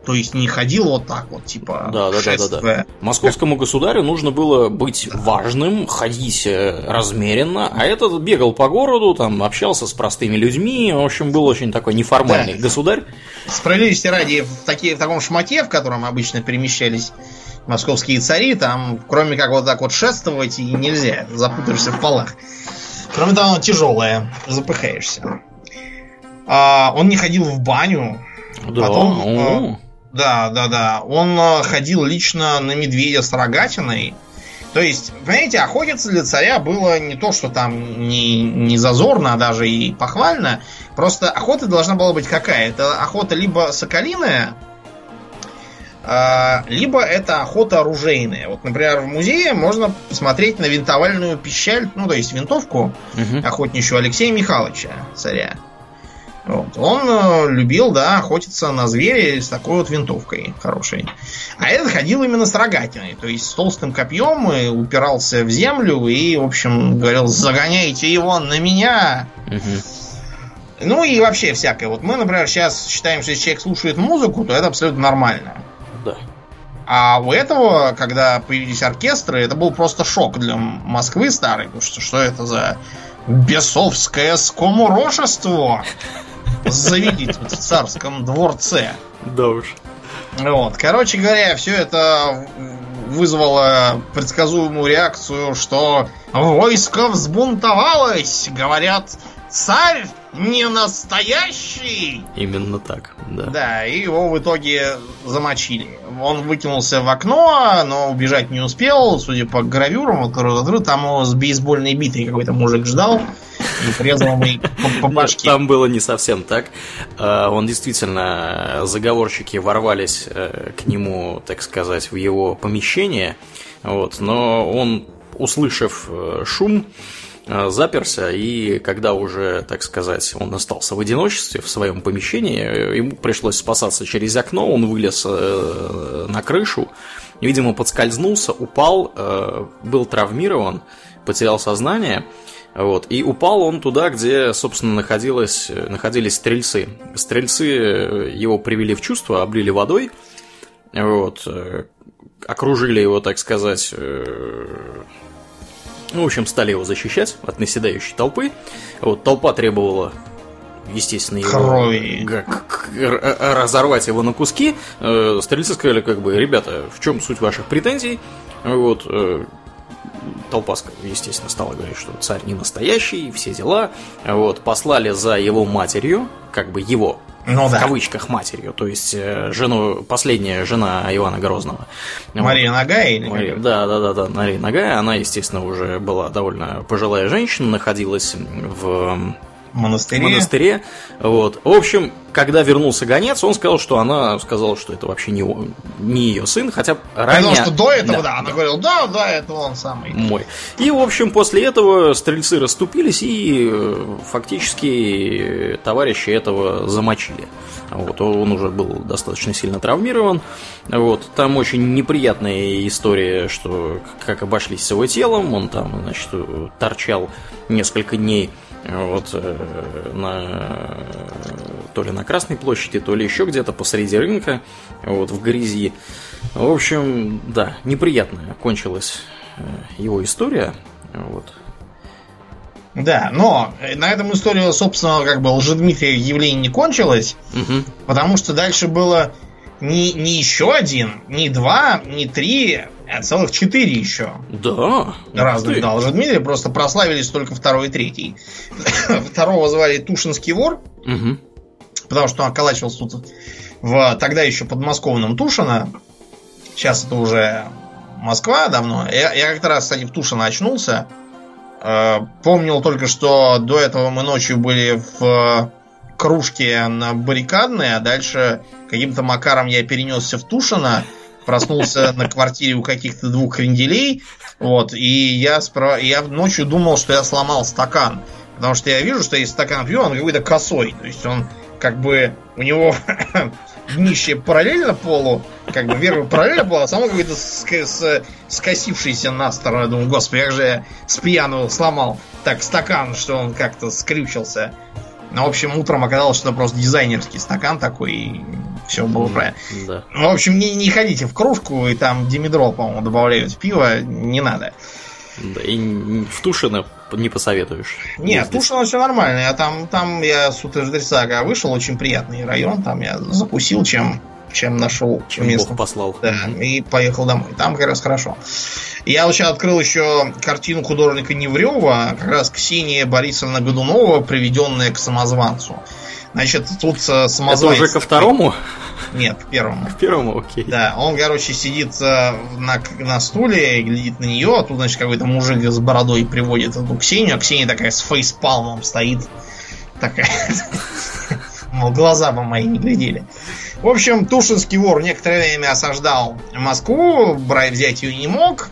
то есть не ходил вот так вот, типа, да, да, да, да, да. Московскому государю нужно было быть важным, ходить э, размеренно, а этот бегал по городу, там, общался с простыми людьми, в общем, был очень такой неформальный да. государь. Справедливости ради, в, такие, в таком шмате, в котором обычно перемещались московские цари, там, кроме как вот так вот шествовать, и нельзя, запутаешься в полах. Кроме того, оно тяжелое, запыхаешься. А, он не ходил в баню, да. Потом, да, да, да. Он э, ходил лично на медведя с рогатиной. То есть, понимаете, охотиться для царя было не то, что там не, не зазорно, а даже и похвально. Просто охота должна была быть какая? Это охота либо соколиная, э, либо это охота оружейная. Вот, например, в музее можно посмотреть на винтовальную пищаль, ну, то есть винтовку угу. охотничью Алексея Михайловича, царя. Вот. Он э, любил, да, охотиться на зверя с такой вот винтовкой хорошей. А этот ходил именно с рогатиной, то есть с толстым копьем и упирался в землю и, в общем, говорил, загоняйте его на меня. Угу. Ну и вообще всякое. Вот мы, например, сейчас считаем, что если человек слушает музыку, то это абсолютно нормально. Да. А у этого, когда появились оркестры, это был просто шок для Москвы старой, потому что что это за бесовское скомурошество? Заведить в царском дворце. Да уж. Вот. Короче говоря, все это вызвало предсказуемую реакцию, что войско взбунтовалось. Говорят, царь не настоящий. Именно так, да. Да, и его в итоге замочили. Он выкинулся в окно, но убежать не успел. Судя по гравюрам, там его с бейсбольной битой какой-то мужик ждал и врезал ему по, по башке. Там было не совсем так. А, он действительно, заговорщики ворвались э, к нему, так сказать, в его помещение. Вот, но он, услышав э, шум, заперся, и когда уже, так сказать, он остался в одиночестве в своем помещении, ему пришлось спасаться через окно, он вылез на крышу, видимо, подскользнулся, упал, был травмирован, потерял сознание – вот. И упал он туда, где, собственно, находилось, находились стрельцы. Стрельцы его привели в чувство, облили водой, вот, окружили его, так сказать, э, ну, в общем, стали его защищать от наседающей толпы. Вот, толпа требовала естественно, его Крови. разорвать его на куски. Э, стрельцы сказали, как бы, ребята, в чем суть ваших претензий? Вот, э, толпа, естественно, стала говорить, что царь не настоящий, все дела. Вот, послали за его матерью, как бы его, ну, в да. кавычках матерью, то есть э, жену, последняя жена Ивана Грозного. Мария Нагая или Мария, Да, да, да, да, Мария Нагая, она, естественно, уже была довольно пожилая женщина, находилась в монастыре. монастыре. Вот. В общем, когда вернулся гонец, он сказал, что она сказала, что это вообще не, не ее сын, хотя ранее... Потому что до этого, да, да она говорила, да, да, это он самый. Мой. И, в общем, после этого стрельцы расступились и э, фактически товарищи этого замочили. Вот, он уже был достаточно сильно травмирован. Вот, там очень неприятная история, что как обошлись с его телом. Он там, значит, торчал несколько дней вот э, на то ли на Красной площади, то ли еще где-то посреди рынка, вот в грязи. В общем, да, неприятная кончилась э, его история. Вот. Да, но на этом история, собственно, как бы Лжедмитрия явление не кончилась, угу. потому что дальше было не, не еще один, не два, не три, а целых четыре еще. Да. Разных, да. Лжедмитрия просто прославились только второй и третий. Второго звали Тушинский вор, угу. потому что он околачивался тут в тогда еще подмосковном Тушино. Сейчас это уже Москва давно. Я, я как-то раз, кстати, в Тушино очнулся. Э, помнил только, что до этого мы ночью были в кружке на баррикадной, а дальше каким-то макаром я перенесся в Тушино проснулся на квартире у каких-то двух кренделей, вот, и я, спро... я ночью думал, что я сломал стакан, потому что я вижу, что если стакан пью, он какой-то косой, то есть он как бы, у него днище параллельно полу, как бы вверх параллельно полу, а само какой-то с, скосившийся на сторону. Думаю, господи, как же я с пьяну сломал так стакан, что он как-то скрючился. Ну, в общем, утром оказалось, что это просто дизайнерский стакан такой, все было правильно. Да. Ну, в общем, не, не ходите в кружку, и там димедрол, по-моему, добавляют в пиво, не надо. Да, и в Тушино не посоветуешь. Нет, Тушино все нормально. Я там, там я с Утеждерсага вышел, очень приятный район, там я закусил, чем чем нашел чем место. Бог послал. Да, и поехал домой. Там как раз хорошо. Я вот сейчас открыл еще картину художника Неврева, как раз Ксения Борисовна Годунова, приведенная к самозванцу. Значит, тут самозванец... Это уже ко второму? Нет, к первому. К первому, окей. Да, он, короче, сидит на, на стуле, и глядит на нее, а тут, значит, какой-то мужик с бородой приводит эту Ксению, а Ксения такая с фейспалмом стоит. Такая... Мол, глаза бы мои не глядели. В общем, Тушинский вор некоторое время осаждал Москву, брать взять ее не мог.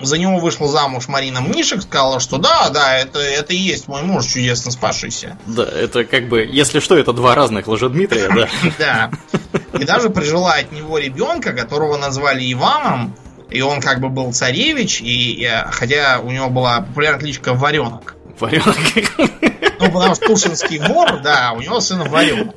За него вышла замуж Марина Мнишек, сказала, что да, да, это, это и есть мой муж, чудесно спасшийся. Да, это как бы, если что, это два разных Лжедмитрия, да. Да. И даже прижила от него ребенка, которого назвали Иваном, и он как бы был царевич, и, хотя у него была популярная кличка Варенок. Варенок. Ну, потому что Тушинский вор, да, у него сын Варенок.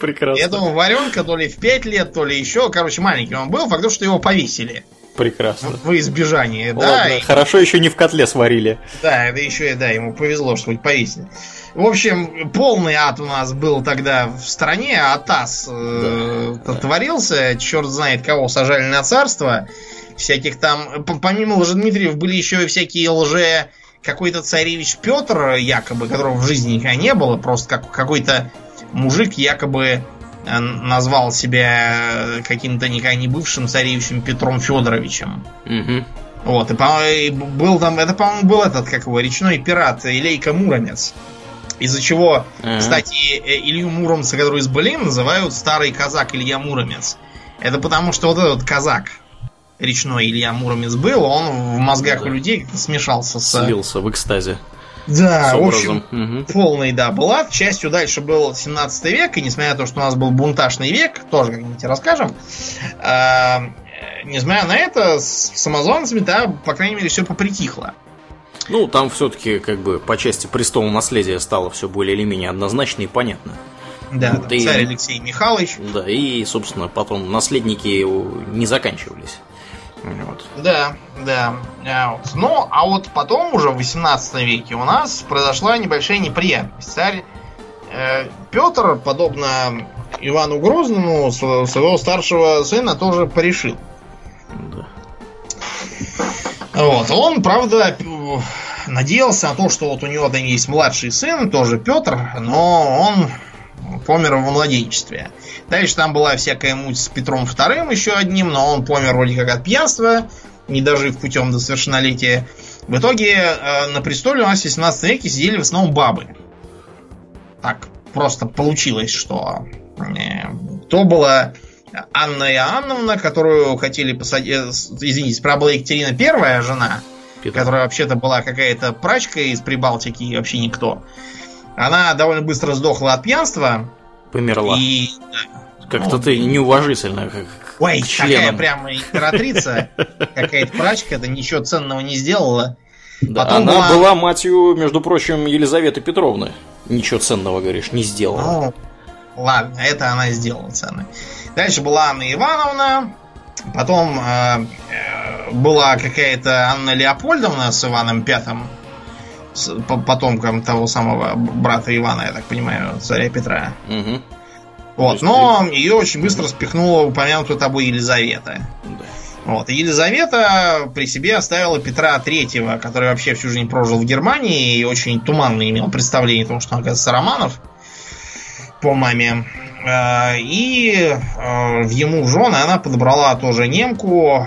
Прекрасно. Я думаю, варенка то ли в 5 лет, то ли еще. Короче, маленький он был. Факт, что его повесили. Прекрасно. В избежание, Ладно, да. И... Хорошо еще не в котле сварили. Да, это еще, да, ему повезло, что хоть повесили. В общем, полный ад у нас был тогда в стране, атас э, да, творился, черт знает кого сажали на царство, всяких там, помимо Лжедмитриев были еще и всякие лже какой-то царевич Петр, якобы, которого в жизни никогда не было, просто как какой-то мужик якобы назвал себя каким-то никогда не бывшим царевичем Петром Федоровичем. Угу. Вот, и, по и был там, это, по-моему, был этот, как его, речной пират Илейка Муромец. Из-за чего, Ага. кстати, э, Илью Муромца, который из Былин, называют старый казак Илья Муромец. Это потому, что вот этот казак, речной Илья Муромец был, он в мозгах Да. у людей смешался с... Слился в экстазе Да, с в общем. Мгм. полный, да, была. К счастью, дальше был 17 век, и несмотря на то, что у нас был бунтажный век, тоже как-нибудь расскажем, э, несмотря на это, с самозванцами, да, по крайней мере, все попритихло. Ну, там все-таки, как бы, по части престола наследия стало все более или менее однозначно и понятно. Да, там Да и- царь Алексей Михайлович. Да, и, собственно, потом наследники не заканчивались. Вот. Да, да. А вот. Ну, а вот потом, уже в 18 веке, у нас произошла небольшая неприятность. Царь э, Петр, подобно Ивану Грозному, сво- своего старшего сына тоже порешил. Да. Вот. Он, правда, надеялся на то, что вот у него там есть младший сын, тоже Петр, но он помер во младенчестве. Дальше там была всякая муть с Петром II еще одним, но он помер вроде как от пьянства, не дожив путем до совершеннолетия. В итоге э, на престоле у нас в 18 веке сидели в основном бабы. Так просто получилось, что э, то была Анна Иоанновна, которую хотели посадить... э, Извините, справа была Екатерина первая жена, Петр. которая вообще-то была какая-то прачка из Прибалтики и вообще никто. Она довольно быстро сдохла от пьянства. Померла. И... Как-то ну, ты неуважительно как Ой, такая членам. прямо императрица, какая-то прачка, да ничего ценного не сделала. Да, Потом она была- была... матью, между прочим, Елизаветы Петровны. Ничего ценного, говоришь, не сделала. Ну, ладно, это она сделала цены. Дальше была Анна Ивановна. Потом э, э, была какая-то Анна Леопольдовна с Иваном Пятым. По- того самого брата Ивана, я так понимаю, царя Петра. Мгм. Вот, но ее очень быстро спихнула упомянутая тобой Елизавета. Да. Вот. И Елизавета при себе оставила Петра Третьего, который вообще всю жизнь прожил в Германии и очень туманно имел представление о том, что он, оказывается, Романов по маме. Э, И э, в ему в жены она подобрала тоже немку,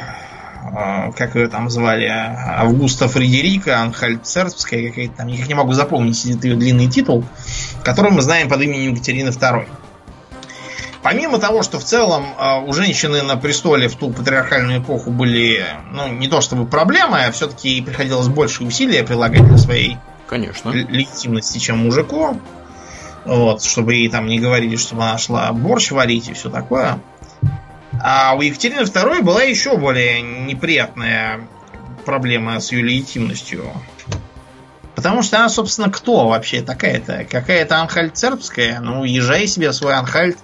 как ее там звали, Августа Фредерика, Анхальцербская какая-то там, никак не могу запомнить этот ее длинный титул, который мы знаем под именем Екатерины II. Помимо того, что в целом э, у женщины на престоле в ту патриархальную эпоху были, ну, не то чтобы проблемы, а все-таки приходилось больше усилия прилагать для своей Конечно. легитимности, чем мужику. Вот, чтобы ей там не говорили, чтобы она шла борщ варить и все такое. А у Екатерины II была еще более неприятная проблема с ее легитимностью. Потому что она, собственно, кто вообще такая-то? Какая-то Анхальт Цербская? Ну, езжай себе в свой Анхальт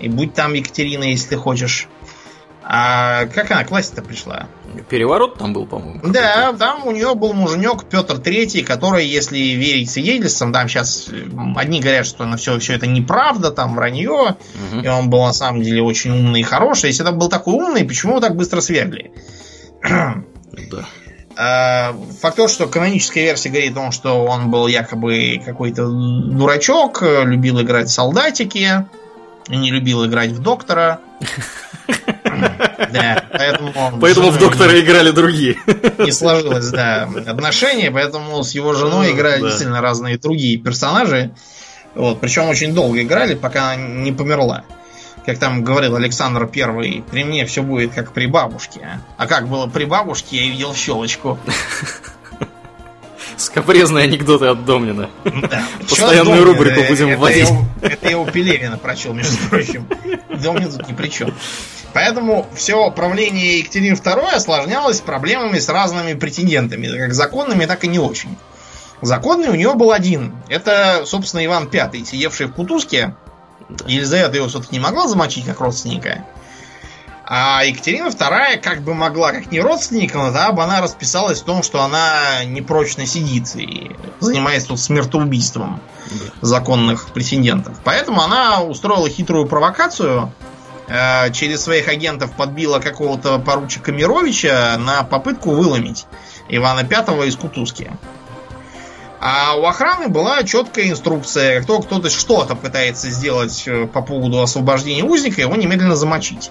и будь там Екатерина, если ты хочешь. А как она к власти-то пришла? Переворот там был, по-моему. Да, там у нее был муженек Петр Третий, который, если верить свидетельствам, там сейчас одни говорят, что на все, все это неправда, там вранье, Мгм. и он был на самом деле очень умный и хороший. Если это был такой умный, почему его так быстро свергли? Да. А, Факт то, что каноническая версия говорит о том, что он был якобы какой-то дурачок, любил играть в солдатики, не любил играть в доктора. Да, поэтому... Поэтому в доктора играли другие. не сложилось, да, отношения, поэтому с его женой Ну, играли действительно разные другие персонажи. Вот, причем очень долго играли, пока она не померла. Как там говорил Александр Первый, при мне все будет как при бабушке. А как было при бабушке, я видел щелочку. Скопрезные анекдоты от Домнина. Да. Постоянную Домнин? рубрику будем это вводить. у- Это у Пелевина прочел, между прочим. Домнин тут ни при чем. Поэтому все правление Екатерины II осложнялось проблемами с разными претендентами, как законными, так и не очень. Законный у него был один. Это, собственно, Иван V, сидевший в Кутузке. Елизавета его все-таки не могла замочить как родственника. А Екатерина II как бы могла, как не родственника, но да, бы она расписалась в том, что она непрочно сидит и занимается тут смертоубийством законных претендентов. Поэтому она устроила хитрую провокацию. Э, Через своих агентов подбила какого-то поручика Мировича на попытку выломить Ивана Пятого из Кутузки. А у охраны была четкая инструкция. Кто кто-то что-то пытается сделать э, по поводу освобождения узника, его немедленно замочить.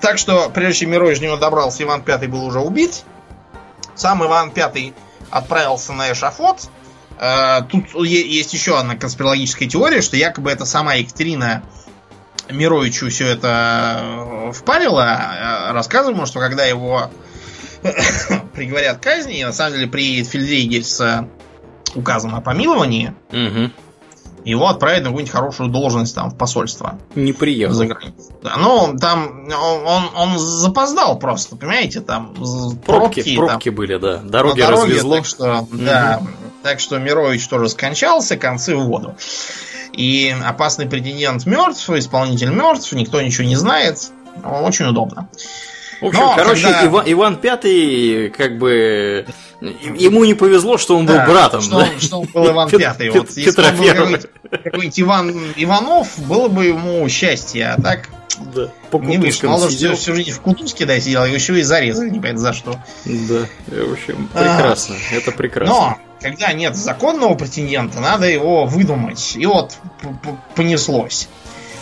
Так что, прежде чем Мирович него добрался, Иван Пятый был уже убит. Сам Иван Пятый отправился на эшафот. Э, тут есть еще одна конспирологическая теория, что якобы это сама Екатерина Мировичу все это э, впарила. Рассказываем, что когда его приговорят к казни, и на самом деле приедет Фельдвейгель с указом о помиловании, Угу. его отправят на какую-нибудь хорошую должность там в посольство Не приехал. за границей. Да, ну, там он, он, он запоздал просто, понимаете, там Пробки, пробки, пробки, там, были, да. Дороги дороге, развезло. Так что, да, так что Мирович тоже скончался, концы в воду. И опасный претендент мертв, исполнитель мертв, никто ничего не знает. Очень удобно. В общем, Но короче, когда- Ива- Иван Пятый, как бы, ему не повезло, что он был Да, братом. Что, да? что он был Иван Пятый. Вот, если он был какой-нибудь, Иван Иванов, было бы ему счастье, а так Да, по не вышло. Мало что всю, жизнь в кутузке да, сидел, его еще и зарезали, не понятно за что. Да, в общем, А. прекрасно. Это прекрасно. Но, когда нет законного претендента, надо его выдумать. И вот понеслось.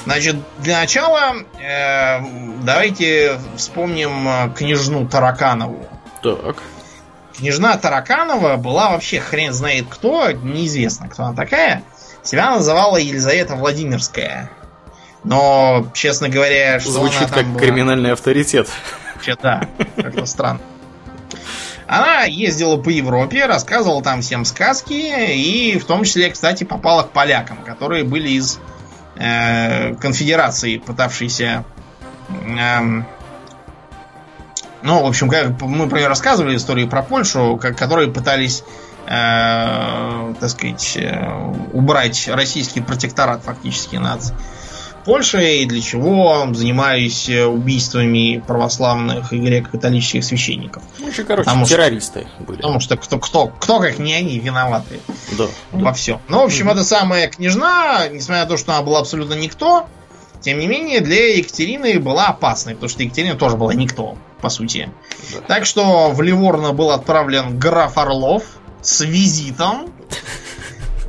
Значит, для начала э, давайте вспомним э, княжну Тараканову. Так. Княжна Тараканова была вообще хрен знает кто, неизвестно, кто она такая. Себя называла Елизавета Владимирская. Но, честно говоря, что Звучит она как там была- криминальный авторитет. Вообще, да, как-то странно. Она ездила по Европе, рассказывала там всем сказки, и в том числе, кстати, попала к полякам, которые были из э, конфедерации, пытавшиеся... эм, ну, в общем, как мы про нее рассказывали истории про Польшу, как- которые пытались, э, так сказать, э, убрать российский протекторат фактически над Польшей, для чего занимались э, убийствами православных и греко-католических священников. Ну, еще, короче, Потому что- террористы были. Потому что кто, кто, кто как не они, виноваты Да. во всем. Ну, в общем, эта самая княжна, несмотря на то, что она была абсолютно никто, тем не менее, для Екатерины была опасной, потому что Екатерина тоже была никто, по сути. Да. Так что в Ливорно был отправлен граф Орлов с визитом.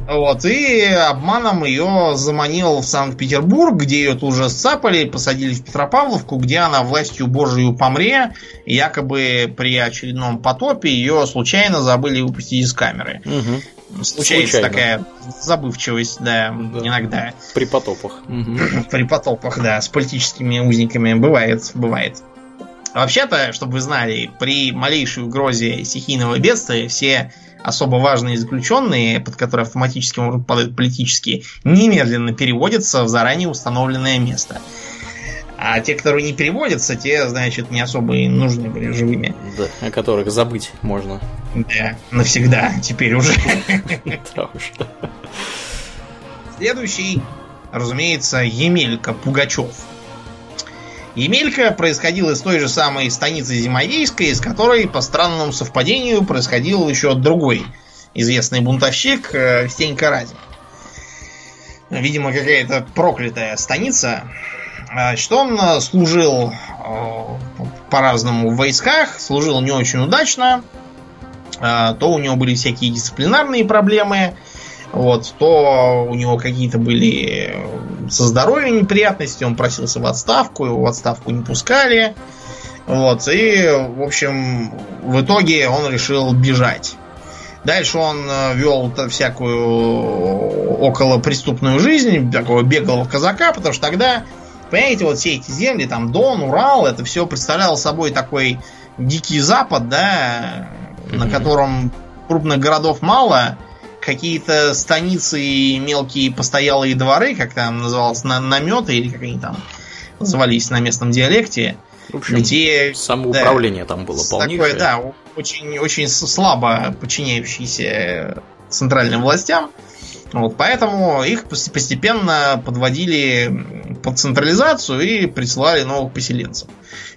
Вот, и обманом ее заманил в Санкт-Петербург, где ее тут же сцапали, посадили в Петропавловку, где она властью Божию помре. И якобы при очередном потопе ее случайно забыли выпустить из камеры. Мгм. Случается Случайно. такая забывчивость, да, Да. иногда. При потопах. При потопах, да, с политическими узниками. Бывает, бывает. Вообще-то, чтобы вы знали, при малейшей угрозе стихийного бедствия все особо важные заключенные, под которые автоматически могут падать политические, немедленно переводятся в заранее установленное место. А те, которые не переводятся, те, значит, не особо и нужны были живыми. Да, о которых забыть можно. Да, навсегда, теперь уже. Следующий, разумеется, Емелька Пугачев. Емелька происходил из той же самой станицы Зимодейской, из которой, по странному совпадению, происходил еще другой известный бунтовщик э, Стенька Разин. Видимо, какая-то проклятая станица. А, Что он э, служил э, по-разному в войсках, служил не очень удачно. То у него были всякие дисциплинарные проблемы, вот, то у него какие-то были э, со здоровьем неприятности, он просился в отставку, его в отставку не пускали. Вот, и, в общем, в итоге он решил бежать. Дальше он э, вел всякую околопреступную жизнь, такого беглого казака, потому что тогда, понимаете, вот все эти земли, там Дон, Урал, это все представляло собой такой дикий запад, да, на Мгм. котором крупных городов мало, какие-то станицы и мелкие постоялые дворы, как там называлось, на, наметы или как они там назывались на местном диалекте, В общем, где самоуправление там было полнейшее. такое, да, очень, очень слабо подчиняющиеся центральным властям. Вот, поэтому их пос- постепенно подводили под централизацию и присылали новых поселенцев.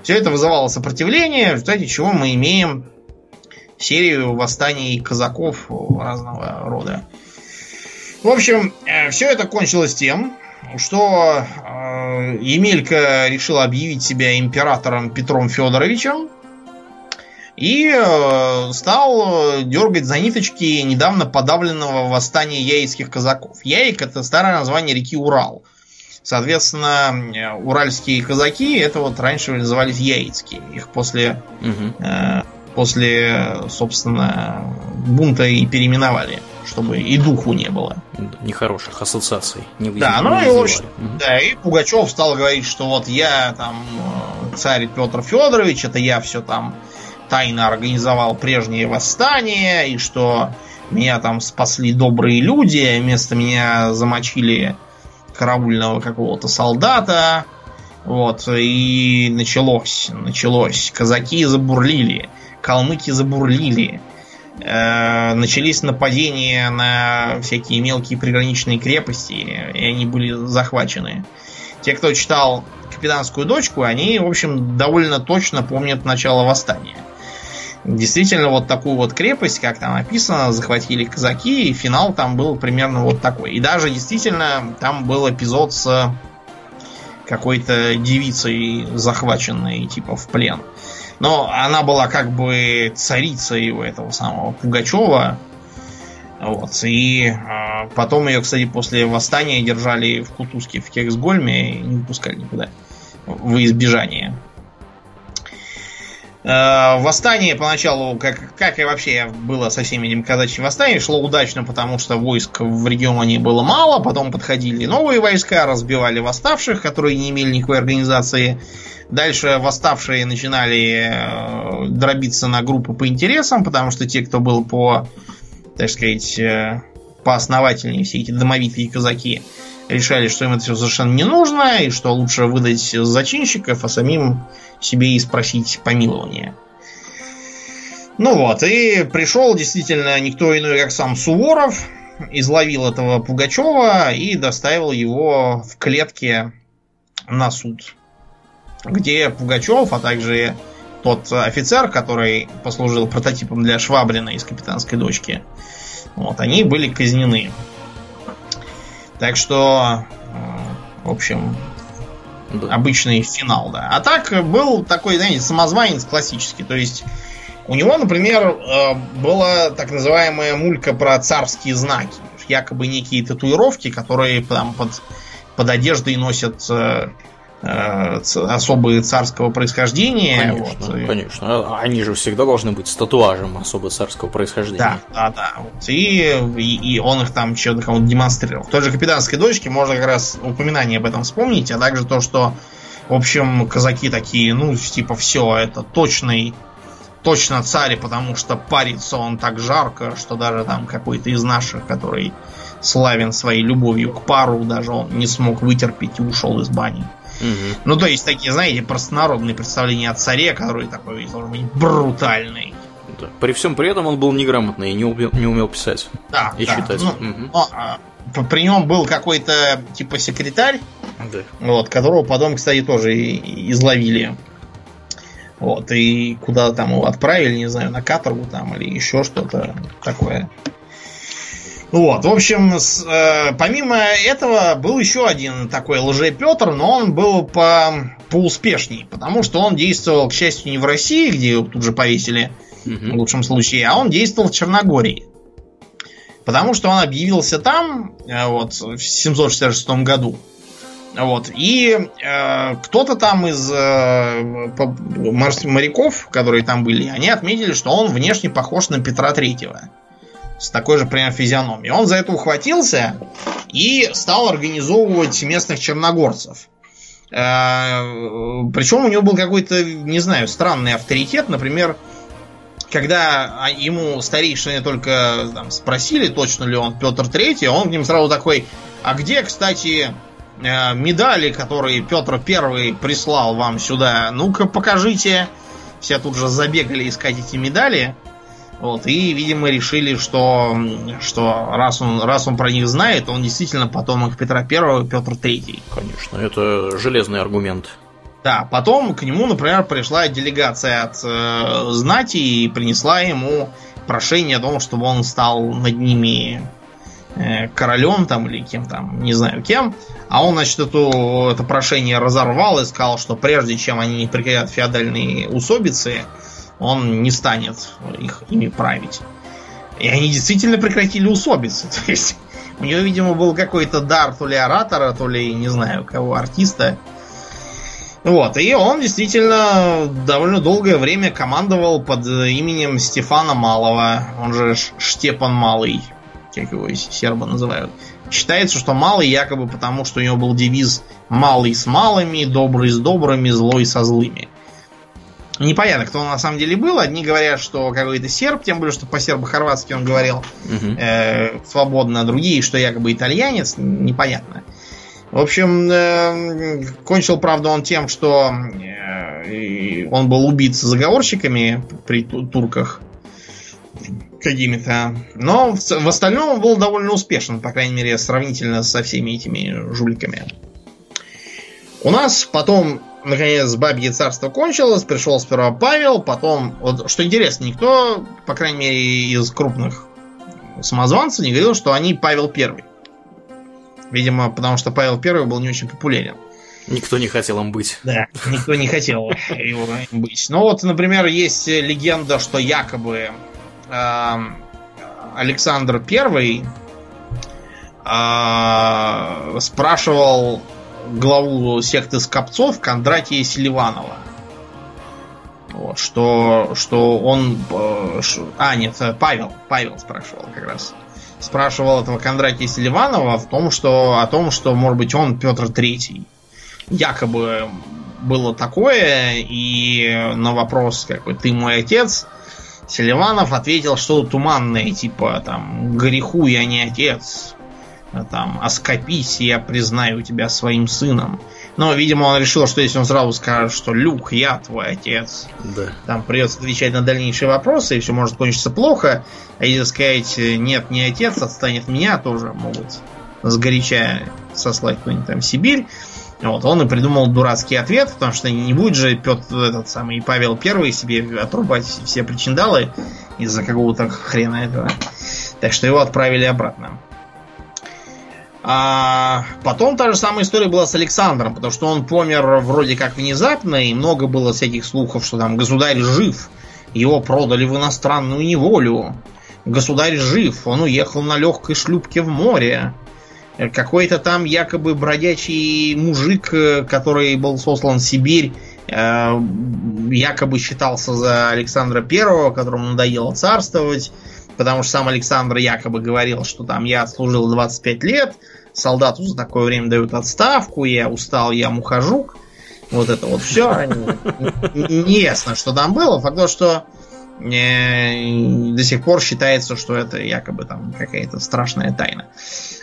Все это вызывало сопротивление, в результате чего мы имеем серию восстаний казаков разного рода. В общем, все это кончилось тем, что э, Емелька решил объявить себя императором Петром Федоровичем. и э, стал дергать за ниточки недавно подавленного восстания яицких казаков. Яик это старое название реки Урал. Соответственно, уральские казаки это вот раньше назывались яицкие. Их после, угу. э, после, собственно, бунта и переименовали, чтобы и духу не было. Нехороших ассоциаций. Не да, ну и, угу. да, и Пугачев стал говорить, что вот я там э, царь Петр Федорович, это я все там тайно организовал прежнее восстание, и что меня там спасли добрые люди, вместо меня замочили караульного какого-то солдата. Вот, и началось, началось. Казаки забурлили, калмыки забурлили. Э, начались нападения на всякие мелкие приграничные крепости, и они были захвачены. Те, кто читал «Капитанскую дочку», они, в общем, довольно точно помнят начало восстания. Действительно, вот такую вот крепость, как там написано, захватили казаки, и финал там был примерно вот такой. И даже действительно там был эпизод с какой-то девицей захваченной, типа, в плен. Но она была как бы царицей у этого самого Пугачева. Вот. И э, потом ее, кстати, после восстания держали в Кутузке, в Кексгольме и не пускали никуда. В избежание. Э, восстание поначалу, как, как и вообще было со всеми этими казачьими восстаниями, шло удачно, потому что войск в регионе было мало, потом подходили новые войска, разбивали восставших, которые не имели никакой организации. Дальше восставшие начинали э, дробиться на группы по интересам, потому что те, кто был по, так сказать, э, поосновательнее, все эти домовитые казаки, решали, что им это все совершенно не нужно, и что лучше выдать зачинщиков, а самим себе и спросить помилования. Ну вот, и пришел действительно никто иной, как сам Суворов, изловил этого Пугачева и доставил его в клетке на суд, где Пугачев, а также тот офицер, который послужил прототипом для Швабрина из «Капитанской дочки», вот, они были казнены. Так что, э, в общем, обычный финал, да. А так был такой, знаете, самозванец классический. То есть у него, например, э, была так называемая мулька про царские знаки. Якобы некие татуировки, которые там под, под одеждой носят Э, особые царского происхождения. Конечно, вот. конечно. А они же всегда должны быть с татуажем особо царского происхождения. Да, да, да. Вот. И, и, и он их там что-то кому-то демонстрировал. В той же капитанской дочке можно как раз упоминание об этом вспомнить, а также то, что, в общем, казаки такие, ну, типа, все, это точный точно царь, потому что парится он так жарко, что даже там какой-то из наших, который славен своей любовью к пару, даже он не смог вытерпеть и ушел из бани. Угу. Ну, то есть, такие, знаете, простонародные представления о царе, который такой должен быть брутальный. Да. При всем при этом он был неграмотный и не умел, не умел писать да, и да. читать. Ну, угу. но, а, при нем был какой-то типа секретарь, да. вот, которого потом, кстати, тоже изловили. Вот, и куда там его отправили, не знаю, на каторгу там или еще что-то такое. Вот, в общем, с, э, помимо этого был еще один такой лже Петр, но он был по, поуспешней, потому что он действовал, к счастью, не в России, где его тут же повесили в лучшем случае, а он действовал в Черногории. Потому что он объявился там э, вот, в 766 году. Вот. И э, кто-то там из э, моряков, которые там были, они отметили, что он внешне похож на Петра Третьего с такой же прям физиономией. Он за это ухватился и стал организовывать местных черногорцев. Э, Причем у него был какой-то, не знаю, странный авторитет. Например, когда ему старейшины только там, спросили, точно ли он Петр Третий, он к ним сразу такой, а где, кстати, э, медали, которые Петр Первый прислал вам сюда? Ну-ка покажите. Все тут же забегали искать эти медали. Вот, и, видимо, решили, что, что раз, он, раз он про них знает, он действительно потомок Петра Первого и Петр Третий. Конечно, это железный аргумент. Да, потом к нему, например, пришла делегация от э, знати и принесла ему прошение о том, чтобы он стал над ними э, королем там или кем там, не знаю кем. А он, значит, эту, это прошение разорвал и сказал, что прежде чем они прекратят феодальные усобицы, он не станет их ими править. И они действительно прекратили усобиться. То есть у него, видимо, был какой-то дар то ли оратора, то ли, не знаю, кого, артиста. Вот, и он действительно довольно долгое время командовал под именем Стефана Малого, он же Штепан Малый, как его сербы называют. Считается, что Малый якобы потому, что у него был девиз «Малый с малыми, добрый с добрыми, злой со злыми». Непонятно, кто он на самом деле был. Одни говорят, что какой-то серб, тем более, что по-сербо-хорватски он говорил угу. э, свободно, другие, что якобы итальянец, непонятно. В общем, э, кончил, правда, он тем, что э, он был убит заговорщиками при турках какими-то. Но в, в остальном он был довольно успешен, по крайней мере, сравнительно со всеми этими жуликами. У нас потом наконец, бабье царство кончилось, пришел сперва Павел, потом, вот что интересно, никто, по крайней мере, из крупных самозванцев не говорил, что они Павел Первый. Видимо, потому что Павел Первый был не очень популярен. Никто не хотел им быть. Да, никто не хотел его быть. Ну вот, например, есть легенда, что якобы э, Александр Первый э, спрашивал главу секты Скопцов Кондратия Селиванова. Вот, что, что он... Э, а, нет, Павел. Павел спрашивал как раз. Спрашивал этого Кондратия Селиванова в том, что, о том, что, может быть, он Петр Третий. Якобы было такое, и на вопрос, какой ты мой отец, Селиванов ответил что туманное, типа, там, греху я не отец, там, оскопись, я признаю тебя своим сыном. Но, видимо, он решил, что если он сразу скажет, что Люк, я твой отец, да. там придется отвечать на дальнейшие вопросы, и все может кончиться плохо. А если сказать, нет, не отец, отстанет меня, тоже могут сгоряча сослать куда-нибудь там Сибирь. Вот, он и придумал дурацкий ответ, потому что не будет же Петр, этот самый Павел Первый себе отрубать все причиндалы из-за какого-то хрена этого. Так что его отправили обратно. А потом та же самая история была с Александром, потому что он помер вроде как внезапно, и много было всяких слухов, что там государь жив, его продали в иностранную неволю. Государь жив, он уехал на легкой шлюпке в море. Какой-то там якобы бродячий мужик, который был сослан в Сибирь, э, якобы считался за Александра Первого, которому надоело царствовать потому что сам Александр якобы говорил, что там я отслужил 25 лет, солдату за такое время дают отставку, я устал, я мухожук. Вот это вот все. Неясно, что там было. Факт то, что э, до сих пор считается, что это якобы там какая-то страшная тайна.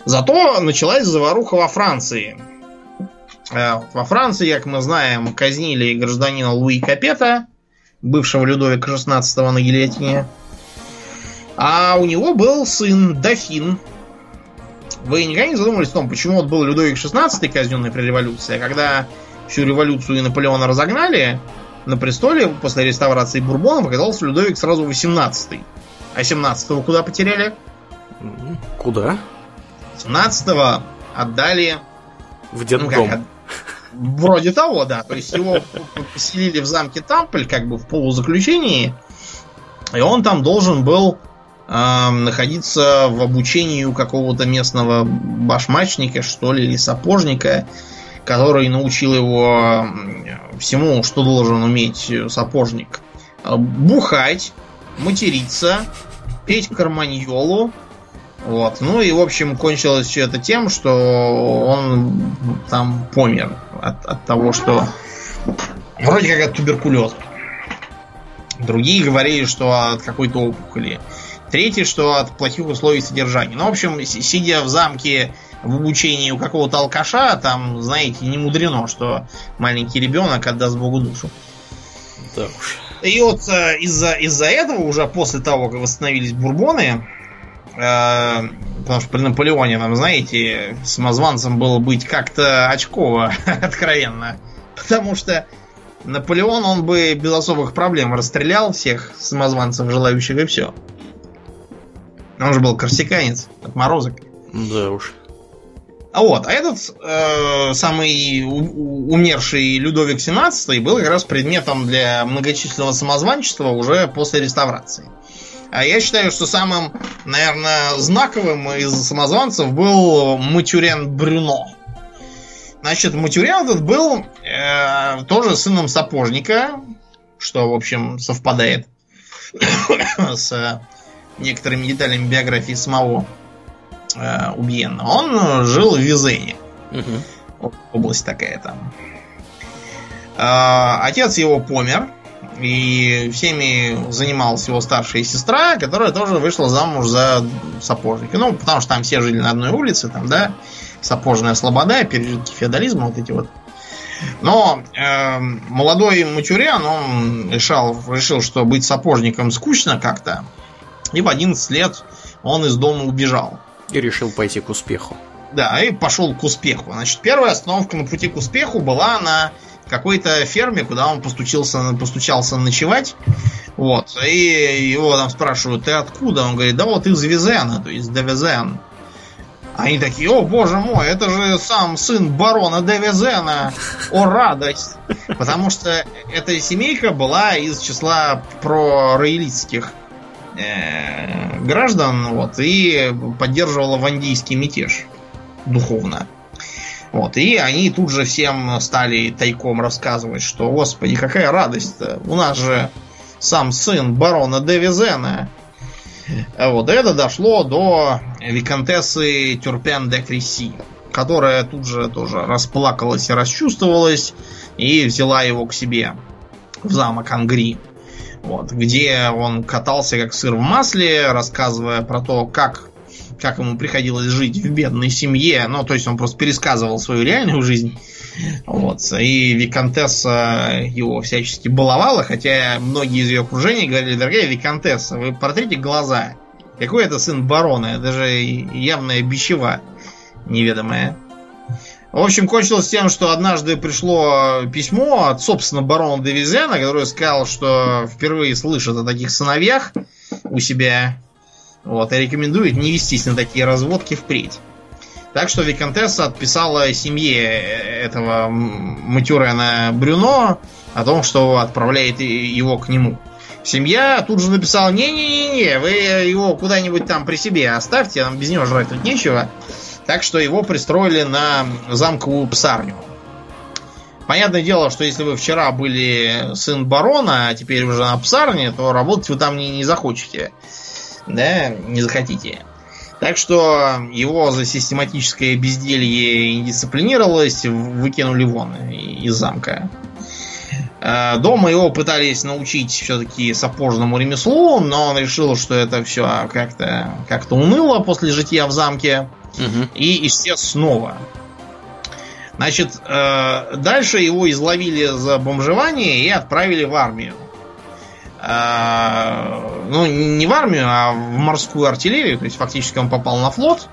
Зато началась заваруха во Франции. Э, во Франции, как мы знаем, казнили гражданина Луи Капета, бывшего Людовика XVI на гильотине. А у него был сын Дофин. Вы никогда не задумывались о том, почему вот был Людовик XVI казненный при революции, а когда всю революцию и Наполеона разогнали, на престоле после реставрации Бурбонов оказался Людовик сразу 18 А 17-го куда потеряли? Куда? 17-го отдали... В детдом. Ну, Вроде того, да. То есть его поселили в замке Тампль, как бы в полузаключении, и он там должен был э, находиться в обучении у какого-то местного башмачника, что ли, или сапожника, который научил его всему, что должен уметь сапожник. Бухать, материться, петь карманьолу. Вот. Ну и, в общем, кончилось все это тем, что он там помер от, от того, что вроде как от туберкулеза. Другие говорили, что от какой-то опухоли. Третье, что от плохих условий содержания. Ну, в общем, сидя в замке в обучении у какого-то алкаша, там, знаете, не мудрено, что маленький ребенок отдаст Богу душу. Да уж. И вот э, из-за из этого, уже после того, как восстановились бурбоны, э, потому что при Наполеоне, там, знаете, самозванцем было быть как-то очково, откровенно. Потому что Наполеон, он бы без особых проблем расстрелял всех самозванцев, желающих, и все. Он же был корсиканец, отморозок. Да уж. А вот, а этот э, самый умерший Людовик XVII был как раз предметом для многочисленного самозванчества уже после реставрации. А я считаю, что самым, наверное, знаковым из самозванцев был Матюрен Брюно. Значит, Матюрен этот был э, тоже сыном сапожника, что, в общем, совпадает с некоторыми деталями биографии самого э, убиенного. Он жил в Визене. Угу. Область такая там. Э, отец его помер. И всеми занималась его старшая сестра, которая тоже вышла замуж за сапожника. Ну, потому что там все жили на одной улице, там, да, сапожная слобода, пережитки феодализма, вот эти вот. Но э, молодой Матюрян, он решал, решил, что быть сапожником скучно как-то. И в 11 лет он из дома убежал. И решил пойти к успеху. Да, и пошел к успеху. Значит, первая остановка на пути к успеху была на какой-то ферме, куда он постучился, постучался ночевать. Вот. И его там спрашивают, ты откуда? Он говорит, да вот из Визена, то есть Девизен. Они такие, о боже мой, это же сам сын барона Девизена. О, радость. Потому что эта семейка была из числа пророилитских граждан, вот, и поддерживала вандийский мятеж духовно. Вот, и они тут же всем стали тайком рассказывать, что, господи, какая радость-то. У нас же сам сын барона Девизена. Вот, это дошло до виконтессы Тюрпен де Кресси, которая тут же тоже расплакалась и расчувствовалась и взяла его к себе в замок Ангри. Вот, где он катался как сыр в масле, рассказывая про то, как как ему приходилось жить в бедной семье. Ну, то есть он просто пересказывал свою реальную жизнь. Вот. И Викантесса его всячески баловала, хотя многие из ее окружения говорили, дорогая Викантесса, вы протрите глаза. Какой это сын барона? Это же явная бичева неведомая. В общем, кончилось тем, что однажды пришло письмо от, собственно, барона Девизена, который сказал, что впервые слышит о таких сыновьях у себя вот, и рекомендует не вестись на такие разводки впредь. Так что Викантесса отписала семье этого Матюрена Брюно о том, что отправляет его к нему. Семья тут же написала, не-не-не, вы его куда-нибудь там при себе оставьте, нам без него жрать тут нечего. Так что его пристроили на замковую псарню. Понятное дело, что если вы вчера были сын барона, а теперь уже на псарне, то работать вы там не, не захочете да, не захотите. Так что его за систематическое безделье и дисциплинировалось выкинули вон из замка. А, дома его пытались научить все-таки сапожному ремеслу, но он решил, что это все как-то как уныло после жития в замке. Угу. И исчез снова. Значит, э, дальше его изловили за бомжевание и отправили в армию. Э, ну, не в армию, а в морскую артиллерию, то есть фактически он попал на флот.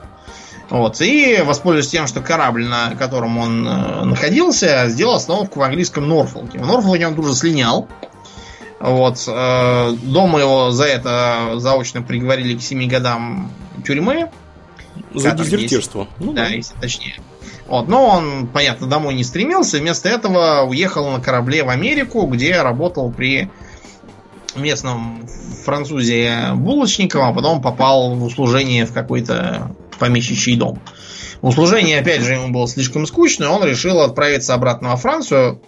Вот, и, воспользуясь тем, что корабль, на котором он э, находился, сделал остановку в английском Норфолке. В Норфолке он тут же слинял. Вот, э, дома его за это заочно приговорили к 7 годам тюрьмы. За дезертирство. Ну, да, да, если точнее. Вот, но он, понятно, домой не стремился, вместо этого уехал на корабле в Америку, где работал при местном французе булочником, а потом попал в услужение в какой-то помещичий дом. Услужение, опять же, ему было слишком скучно, и он решил отправиться обратно во Францию.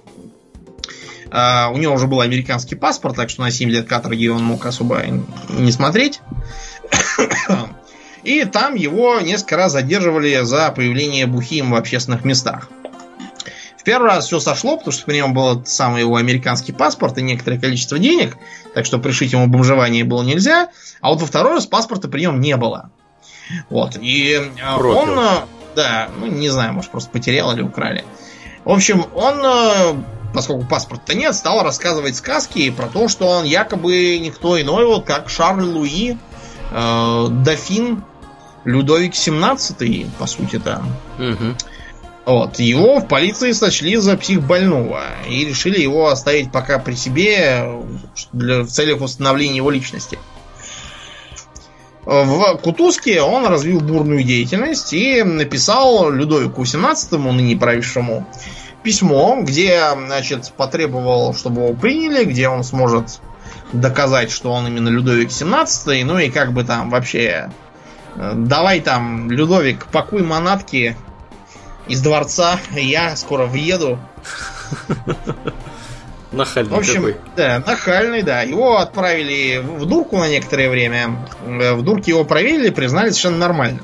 Uh, у него уже был американский паспорт, так что на 7 лет каторги он мог особо не смотреть. И там его несколько раз задерживали за появление бухим в общественных местах первый раз все сошло, потому что при нем был самый его американский паспорт и некоторое количество денег, так что пришить ему бомжевание было нельзя. А вот во второй раз паспорта при нем не было. Вот. И э, Против. он, э, да, ну не знаю, может просто потерял или украли. В общем, он, э, поскольку паспорта нет, стал рассказывать сказки про то, что он якобы никто иной, вот как Шарль Луи, э, дофин Людовик 17, по сути-то. Угу. Вот. Его в полиции сочли за психбольного и решили его оставить пока при себе для, в целях установления его личности. в Кутузке он развил бурную деятельность и написал Людовику XVII, ныне правившему, письмо, где, значит, потребовал, чтобы его приняли, где он сможет доказать, что он именно Людовик XVII, ну и как бы там вообще давай там, Людовик, пакуй манатки из дворца, я скоро въеду. Нахальный В общем, такой. да, нахальный, да. Его отправили в дурку на некоторое время. Э, В дурке его проверили, признали совершенно нормально.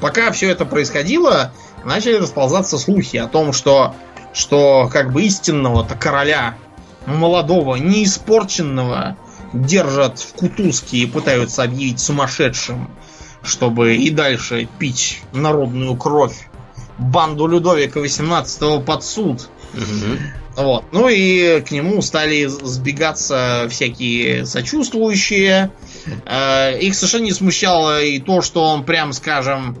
Пока все это происходило, начали расползаться слухи о том, что, что как бы истинного-то короля, молодого, неиспорченного, держат в кутузке и пытаются объявить сумасшедшим, чтобы и дальше пить народную кровь. Банду Людовика XVIII под суд. Мгм. Вот. Ну и к нему стали сбегаться всякие сочувствующие. Э, Их совершенно не смущало и то, что он, прям скажем,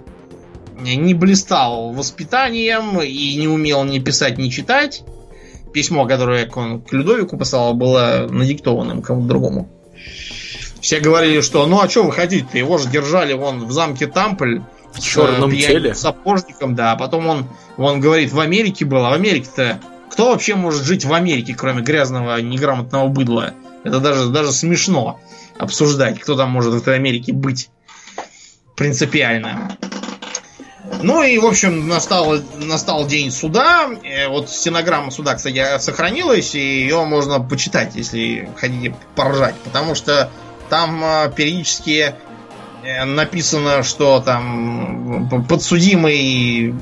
не блистал воспитанием и не умел ни писать, ни читать. Письмо, которое он к Людовику послал, было надиктованным кому-то другому. Все говорили, что ну а что вы хотите? Его же держали вон в замке Тампль. В черном с, э, пьяным теле. Сапожником, да. А потом он, он говорит, в Америке был. А в Америке-то кто вообще может жить в Америке, кроме грязного, неграмотного быдла? Это даже, даже смешно обсуждать, кто там может в этой Америке быть принципиально. Ну и, в общем, настал, настал день суда. Э, Вот стенограмма суда, кстати, сохранилась, и ее можно почитать, если хотите поржать. Потому что там э, периодически э, написано, что там подсудимый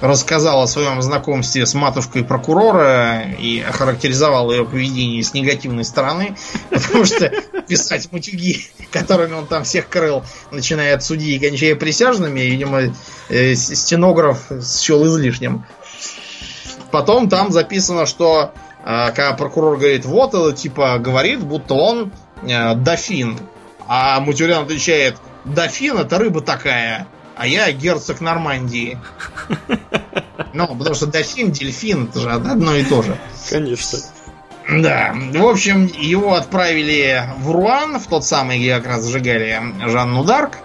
рассказал о своем знакомстве с матушкой прокурора и охарактеризовал ее поведение с негативной стороны, потому что писать матюги, которыми он там всех крыл, начиная от судьи и кончая присяжными, видимо, э, стенограф счел излишним. Потом там записано, что когда прокурор говорит, вот типа говорит, будто он дофин. А Матюрян отвечает, дофин это рыба такая, а я герцог Нормандии. Ну, потому что дофин, дельфин, это же одно и то же. Конечно. Да, в общем, его отправили в Руан, в тот самый, где как раз сжигали Жанну Дарк,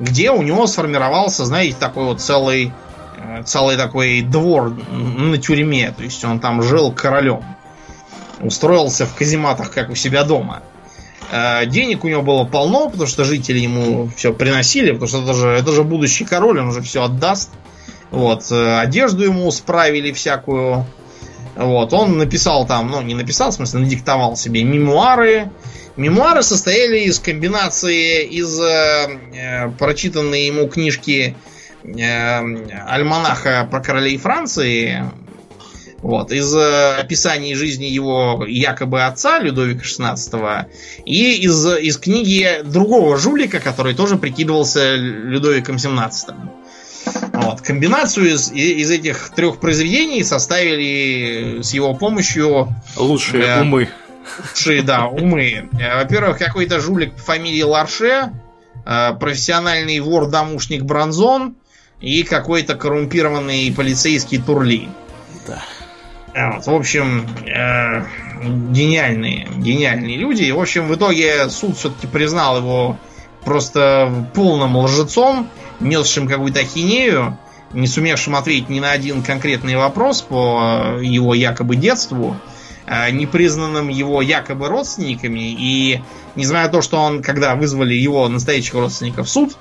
где у него сформировался, знаете, такой вот целый, э, целый такой двор на тюрьме. То есть он там жил королем. Устроился в казематах, как у себя дома. Э, Денег у него было полно, потому что жители ему все приносили, потому что это же, это же будущий король, он же все отдаст. Вот, э, одежду ему справили всякую. Вот, он написал там, ну, не написал, в смысле, надиктовал себе мемуары. Мемуары состояли из комбинации из э, э, прочитанной ему книжки э, альманаха про королей Франции, вот, из э, описаний жизни его якобы отца Людовика XVI и из, из книги другого жулика, который тоже прикидывался Людовиком XVII. Вот. Комбинацию из, из этих трех произведений составили с его помощью Лучшие Да. умы. лучшие, да, умы. Э, Во-первых, какой-то жулик по фамилии Ларше, э, профессиональный вор-домушник Бронзон и какой-то коррумпированный полицейский Турли. Да. Э, Вот, в общем, э, гениальные, гениальные люди. В общем, в итоге суд все-таки признал его просто полным лжецом, несшим какую-то ахинею, не сумевшим ответить ни на один конкретный вопрос по э, его якобы детству, э, непризнанным его якобы родственниками. И несмотря на то, что он, когда вызвали его настоящих родственников в суд,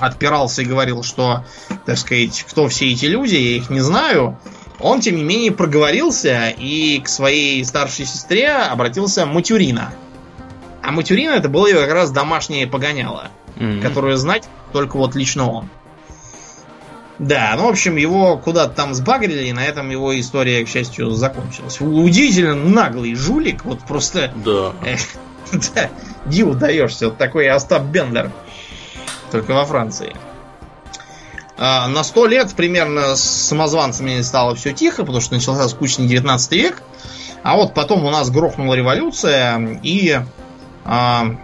отпирался и говорил, что, так сказать, кто все эти люди, я их не знаю, он, тем не менее, проговорился и к своей старшей сестре обратился Матюрина. А Матюрина это было его как раз домашнее погоняло, Мгм. которое знать только вот лично он. Да, ну, в общем, его куда-то там сбагрили, и на этом его история, к счастью, закончилась. Удивительно наглый жулик, вот просто Да. Эх, да, диву даешься. Вот такой Остап Бендер. Только во Франции. А, на сто лет примерно с самозванцами стало все тихо, потому что начался скучный 19 век. А вот потом у нас грохнула революция, и, а,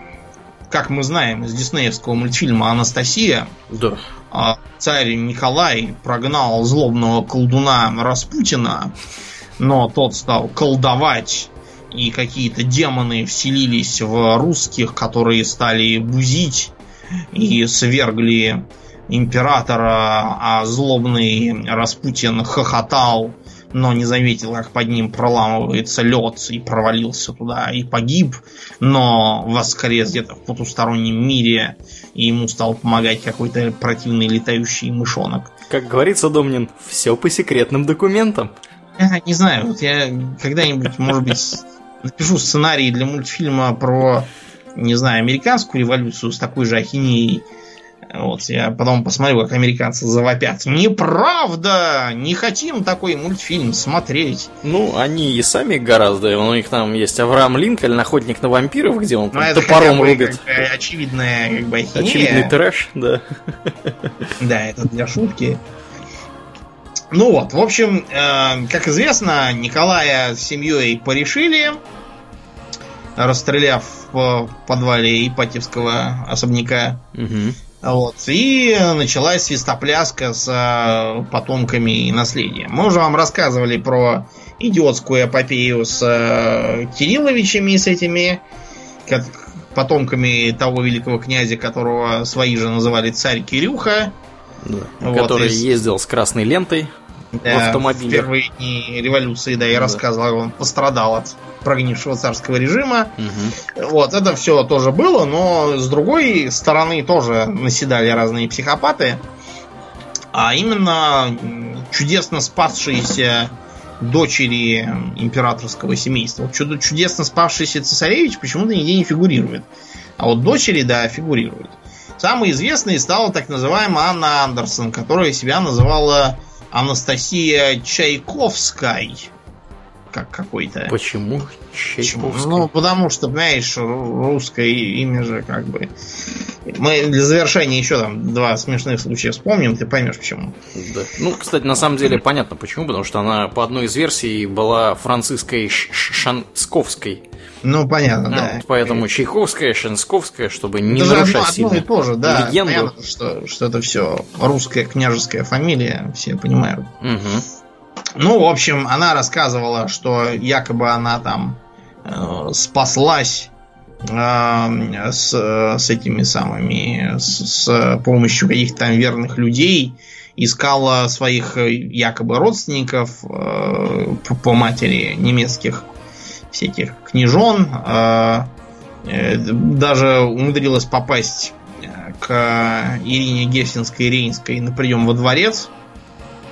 как мы знаем из диснеевского мультфильма «Анастасия», Да. а, царь Николай прогнал злобного колдуна Распутина, но тот стал колдовать, и какие-то демоны вселились в русских, которые стали бузить и свергли императора, а злобный Распутин хохотал, но не заметил, как под ним проламывается лед и провалился туда и погиб, но воскрес где-то в потустороннем мире, и ему стал помогать какой-то противный летающий мышонок. Как говорится, Домнин, все по секретным документам. Я не знаю, вот я когда-нибудь, может быть, напишу сценарий для мультфильма про, не знаю, американскую революцию с такой же ахинеей. Вот, я потом посмотрю, как американцы завопят. Неправда! Не хотим такой мультфильм смотреть. Ну, они и сами гораздо. У них там есть Авраам Линкольн, охотник на вампиров, где он Ну, там это топором бы рубит. как очевидная как бы ахинея. Очевидный трэш, да. Да, это для шутки. Ну вот, в общем, э, как известно, Николая с семьей порешили, расстреляв в подвале Ипатьевского особняка. Мгм. Вот. И началась свистопляска с э, потомками и наследием. Мы уже вам рассказывали про идиотскую эпопею с э, Кирилловичами, с этими как потомками того великого князя, которого свои же называли царь Кирюха. Да. Вот, Который из- ездил с красной лентой в Да, автомобиле. в первые дни революции, да, я Да. рассказывал, он пострадал от прогнившего царского режима. Мгм. Вот, это все тоже было, но с другой стороны тоже наседали разные психопаты. А именно чудесно спасшиеся дочери императорского семейства. Чудо- чудесно спасшийся цесаревич почему-то нигде не фигурирует. А вот дочери, да, фигурируют. Самой известной стала так называемая Анна Андерсон, которая себя называла Анастасия Чайковская. Как какой-то. Почему? Чайковский? Ну, потому что, понимаешь, ру- русское имя же как бы... Мы для завершения еще там два смешных случая вспомним, ты поймешь почему. Да. Ну, кстати, на самом деле понятно почему, потому что она по одной из версий была французской Шансковской. Ну, понятно, Ну, да. вот поэтому Чайковская, Шансковская, чтобы не Это же нарушать одно, одно сильно и то же, да. легенду. Понятно, что, что это все русская княжеская фамилия, все понимают. Мгм. Ну, в общем, она рассказывала, что якобы она там э, спаслась э, с, с этими самыми, с, с помощью каких-то там верных людей, искала своих э, якобы родственников э, по, по матери немецких всяких княжон, э, э, даже умудрилась попасть э, к Ирине Гессенской Рейнской на прием во дворец,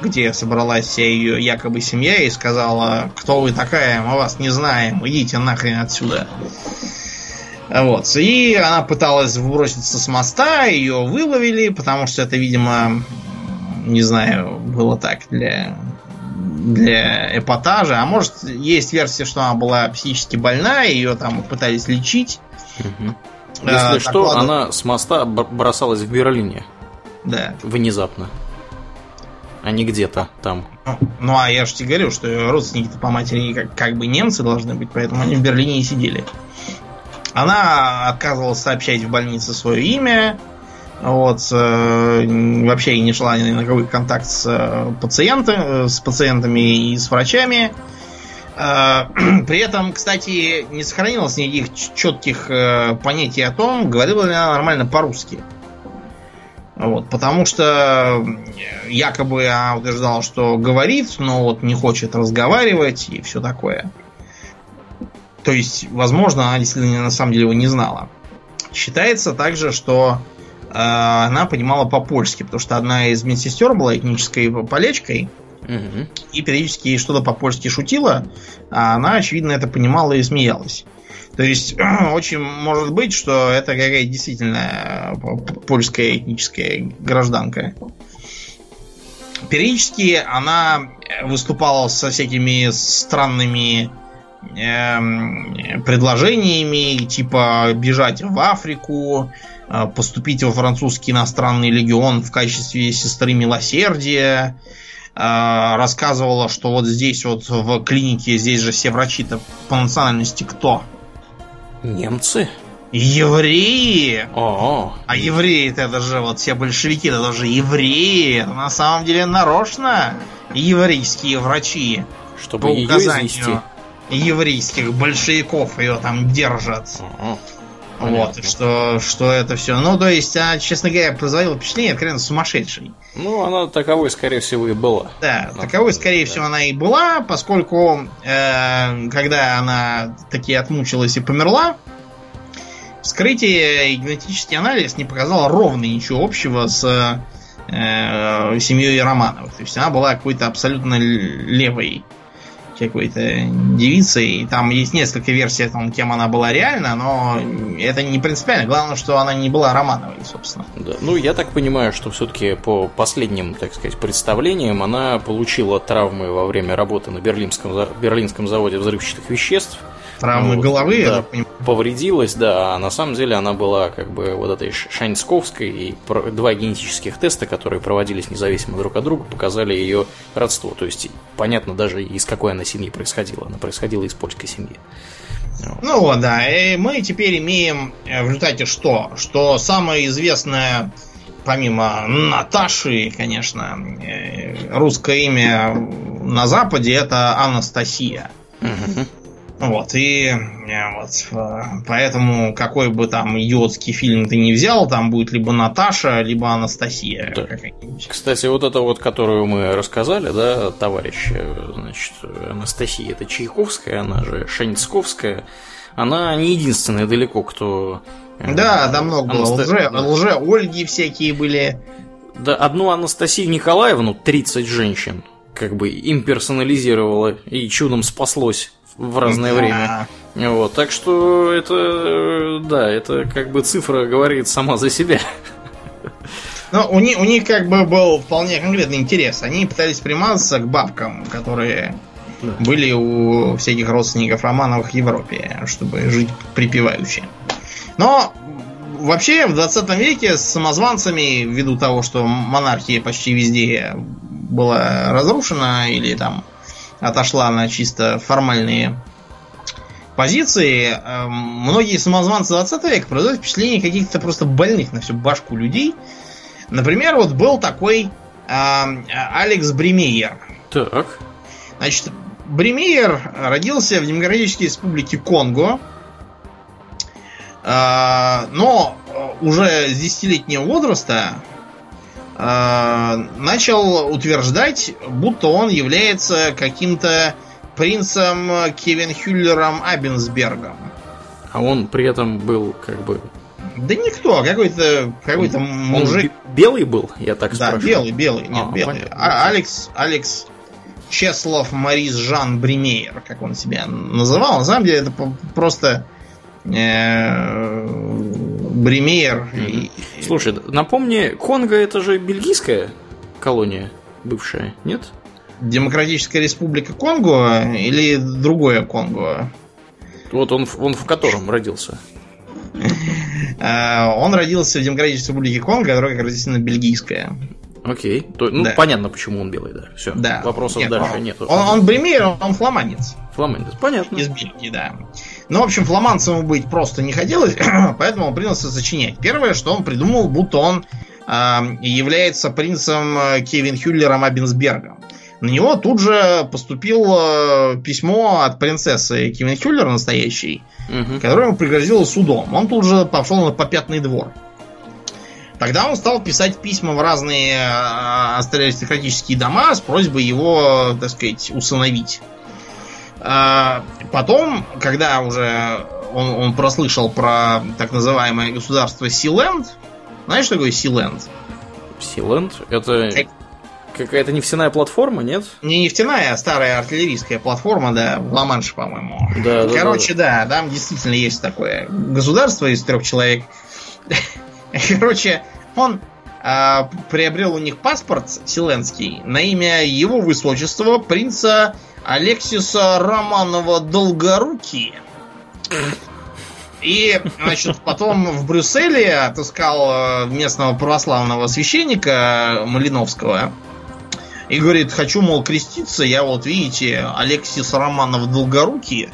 где собралась вся ее якобы семья и сказала, кто вы такая, мы вас не знаем, идите нахрен отсюда. Вот. И она пыталась броситься с моста, ее выловили, потому что это, видимо, не знаю, было так для, для эпатажа. А может, есть версия, что она была психически больна, ее там пытались лечить. А, Если так, что, ладно. она с моста бросалась в Берлине Да. внезапно. А не где-то там. Ну, а я же тебе говорю, что её родственники-то по матери как, как бы немцы должны быть, поэтому они в Берлине и сидели. Она отказывалась сообщать в больнице свое имя. Вот, э, вообще не шла ни на какой контакт с, э, э, с пациентами и с врачами. Э, При этом, кстати, не сохранилось никаких четких э, понятий о том, говорила ли она нормально по-русски. Вот, потому что якобы она утверждала, что говорит, но вот не хочет разговаривать и все такое. То есть, возможно, она действительно на самом деле его не знала. Считается также, что э, она понимала по-польски, потому что одна из медсестер была этнической полячкой, Мгм. и периодически что-то по-польски шутила, а она, очевидно, это понимала и смеялась. То есть, очень может быть, что это какая-то действительно э, польская этническая гражданка. Периодически она выступала со всякими странными эм, предложениями, типа бежать в Африку, э, поступить во французский иностранный легион в качестве сестры милосердия, э, рассказывала, что вот здесь вот в клинике, здесь же все врачи-то по национальности кто? Немцы? Евреи! О, А евреи это же вот все большевики, это даже евреи. Это на самом деле нарочно еврейские врачи чтобы по указанию извести. еврейских большевиков ее там держат. О, Вот, что, что это все. Ну, то есть, она, честно говоря, производила впечатление откровенно сумасшедшей. Ну, она таковой, скорее всего, и была. Да, Но, таковой, скорее да. всего, она и была, поскольку, э, когда она таки отмучилась и померла, вскрытие и генетический анализ не показал ровно ничего общего с э, семьей Романовых. То есть она была какой-то абсолютно левой какой-то девицей. Там есть несколько версий о том, кем она была реально, но это не принципиально. Главное, что она не была Романовой, собственно. Да. Ну, я так понимаю, что все-таки по последним, так сказать, представлениям она получила травмы во время работы на берлинском, берлинском заводе взрывчатых веществ травмы вот, головы. Да, повредилась, да, а на самом деле она была как бы вот этой Шаньсковской, и два генетических теста, которые проводились независимо друг от друга, показали ее родство. То есть понятно даже из какой она семьи происходила. Она происходила из польской семьи. Ну вот, да, и мы теперь имеем э, в результате что? Что самое известное помимо Наташи, конечно, э, русское имя на Западе это Анастасия. Угу. Вот, и э, вот, э, поэтому какой бы там идиотский фильм ты не взял, там будет либо Наташа, либо Анастасия. Да. Кстати, вот это вот, которую мы рассказали, да, товарищ, э, значит, Анастасия, это Чайковская, она же Шаницковская, она не единственная далеко, кто... Да, да много Анаста... Лже, да. лже Ольги всякие были. Да, одну Анастасию Николаевну, 30 женщин, как бы имперсонализировала и чудом спаслось в разное время. Вот, так что это, да, это как бы цифра говорит сама за себя. Но у них, у них как бы был вполне конкретный интерес. Они пытались примазаться к бабкам, которые да. были у всяких родственников Романовых в Европе, чтобы жить припеваючи. Но вообще в 20 веке с самозванцами, ввиду того, что монархия почти везде была разрушена или там отошла на чисто формальные позиции, эм, многие самозванцы 20 века производят впечатление каких-то просто больных на всю башку людей. Например, вот был такой э, Алекс Бремейер. Так. Значит, Бремейер родился в Демократической Республике Конго, э, но уже с 10-летнего возраста Э, начал утверждать, будто он является каким-то принцем Кевин Хюллером Абенсбергом. А он при этом был как бы... Да никто, а какой-то какой-то мужик. Он белый был, я так да, спрашиваю. белый, белый, нет, а, белый. А, Алекс, Алекс Чеслов Марис Жан Бремейер, как он себя называл. На самом деле это просто э, Бремейер. Mm-hmm. Слушай, напомни, Конго это же бельгийская колония бывшая, нет? Демократическая республика Конго или другое Конго? Вот он, он в котором родился? Э, он родился в Демократической республике Конго, которая как раз действительно бельгийская. Окей. То, ну, да. понятно, почему он белый, да. Все. Да. Вопросов нет, дальше он, нет. Он, он бремейер, он фламандец. Фламандец, понятно. Из Бельгии, да. Ну, в общем, фламандцем быть просто не хотелось, поэтому он принялся сочинять. Первое, что он придумал, будто он э, является принцем э, Кевин Хюллером Абенсбергом. На него тут же поступило э, письмо от принцессы Кевин Хюллер настоящей, угу. которое ему пригрозило судом. Он тут же пошел на попятный двор. Тогда он стал писать письма в разные э, аристократические дома с просьбой его, так сказать, усыновить. А, потом, когда уже он, он прослышал про так называемое государство Силенд, знаешь, что такое Силенд? Силенд? Это как... какая-то нефтяная платформа, нет? Не нефтяная, а старая артиллерийская платформа, да, в Ла-Манше, по-моему. Да, Короче, да, да, да, там действительно есть такое государство из трех человек. Короче, он а, приобрел у них паспорт силенский на имя его высочества принца Алексиса Романова Долгоруки. И, значит, потом в Брюсселе отыскал э, местного православного священника Малиновского. И говорит, хочу, мол, креститься. Я вот, видите, Алексис Романов Долгорукий.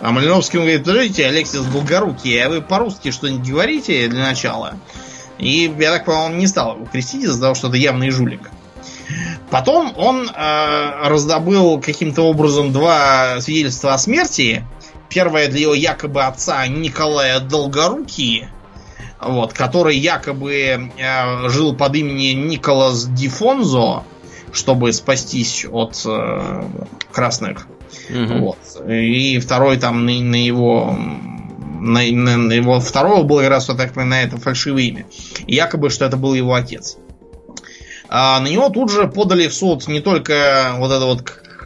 А Малиновский говорит, подождите, Алексис Долгорукий, а вы по-русски что-нибудь говорите для начала? И, я так понял, он не стал его крестить из-за того, что это явный жулик. Потом он э, раздобыл каким-то образом два свидетельства о смерти первая для его якобы отца Николая Долгорукий, вот, который якобы э, жил под именем Николас Дифонзо, чтобы спастись от э, красных. Мгм. Вот. И второй там на, на его на, на- на его второго было как раз вот так на это фальшивое имя. И якобы, что это был его отец. А на него тут же подали в суд не только вот это вот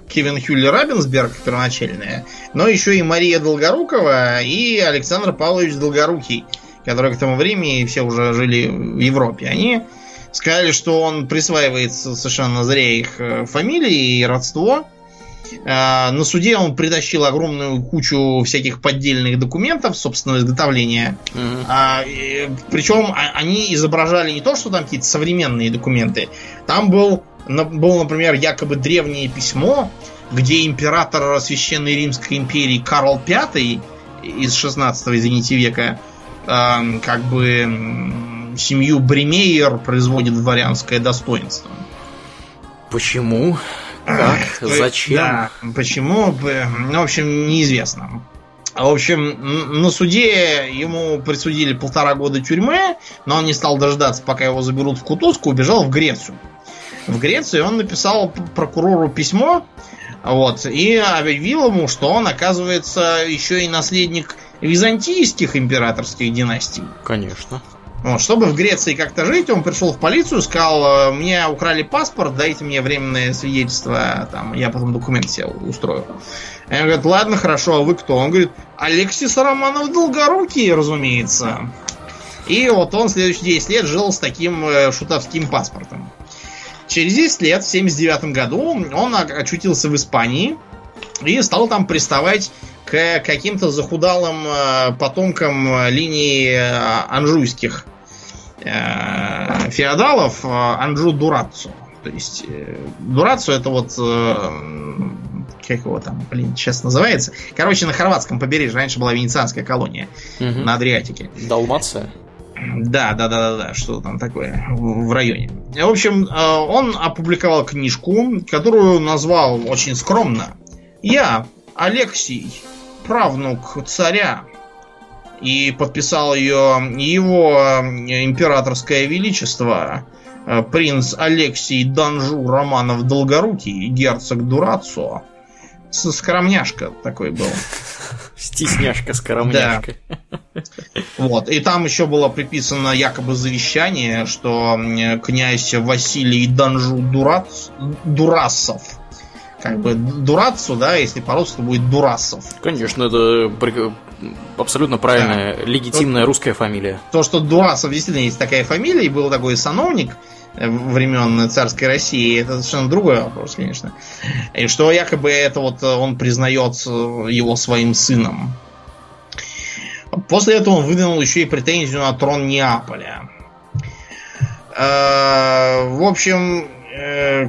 Кевин Хюлли Рабинсберг первоначальная, но еще и Мария Долгорукова и Александр Павлович Долгорукий, которые к тому времени все уже жили в Европе. Они сказали, что он присваивает совершенно зря их э, фамилии и родство. А, На суде он притащил огромную кучу всяких поддельных документов собственного изготовления. Мгм. А, причем а- они изображали не то, что там какие-то современные документы. Там был, был, например, якобы древнее письмо, где император Священной Римской империи Карл V из 16 извините, века эм, как бы семью Бремейер производит дворянское достоинство. Почему? Как? Зачем? Да, почему? Ну, в общем, неизвестно. В общем, на суде ему присудили полтора года тюрьмы, но он не стал дождаться, пока его заберут в Кутузку, убежал в Грецию. В Греции он написал прокурору письмо, вот, и объявил ему, что он, оказывается, еще и наследник византийских императорских династий. Конечно. Вот, чтобы в Греции как-то жить, он пришел в полицию, сказал, «Э, мне украли паспорт, дайте мне временное свидетельство, там, я потом документ себе устрою. И он говорит, ладно, хорошо, а вы кто? Он говорит, Алексис Романов Долгорукий, разумеется. И вот он следующие 10 лет жил с таким э, шутовским паспортом. Через 10 лет, в 79 году, он очутился в Испании и стал там приставать к каким-то захудалым э, потомкам э, линии э, анжуйских феодалов Анжу Дураццо. То есть Дураццо это вот как его там, блин, сейчас называется. Короче, на хорватском побережье раньше была венецианская колония Мгм. на Адриатике. Далмация? Да, да, да, да, да, что там такое в районе. В общем, он опубликовал книжку, которую назвал очень скромно. Я, Алексий, правнук царя. И подписал ее его э, императорское величество, э, принц Алексий Данжу Романов Долгорукий, герцог Дурацо. Скромняшка такой был. Стесняшка скоромняшка. Вот. И там еще было приписано якобы завещание, что князь Василий Данжу Дурац... Дурасов. Как бы Дурацу, да, если по-русски то будет Дурасов. Конечно, это абсолютно правильная, легитимная русская фамилия. То, что Дурасов действительно есть такая фамилия, и был такой сановник э, времен царской России, это совершенно другой вопрос, конечно. И что якобы это вот э, он признает э, его своим сыном. После этого он выдвинул еще и претензию на трон Неаполя. В общем,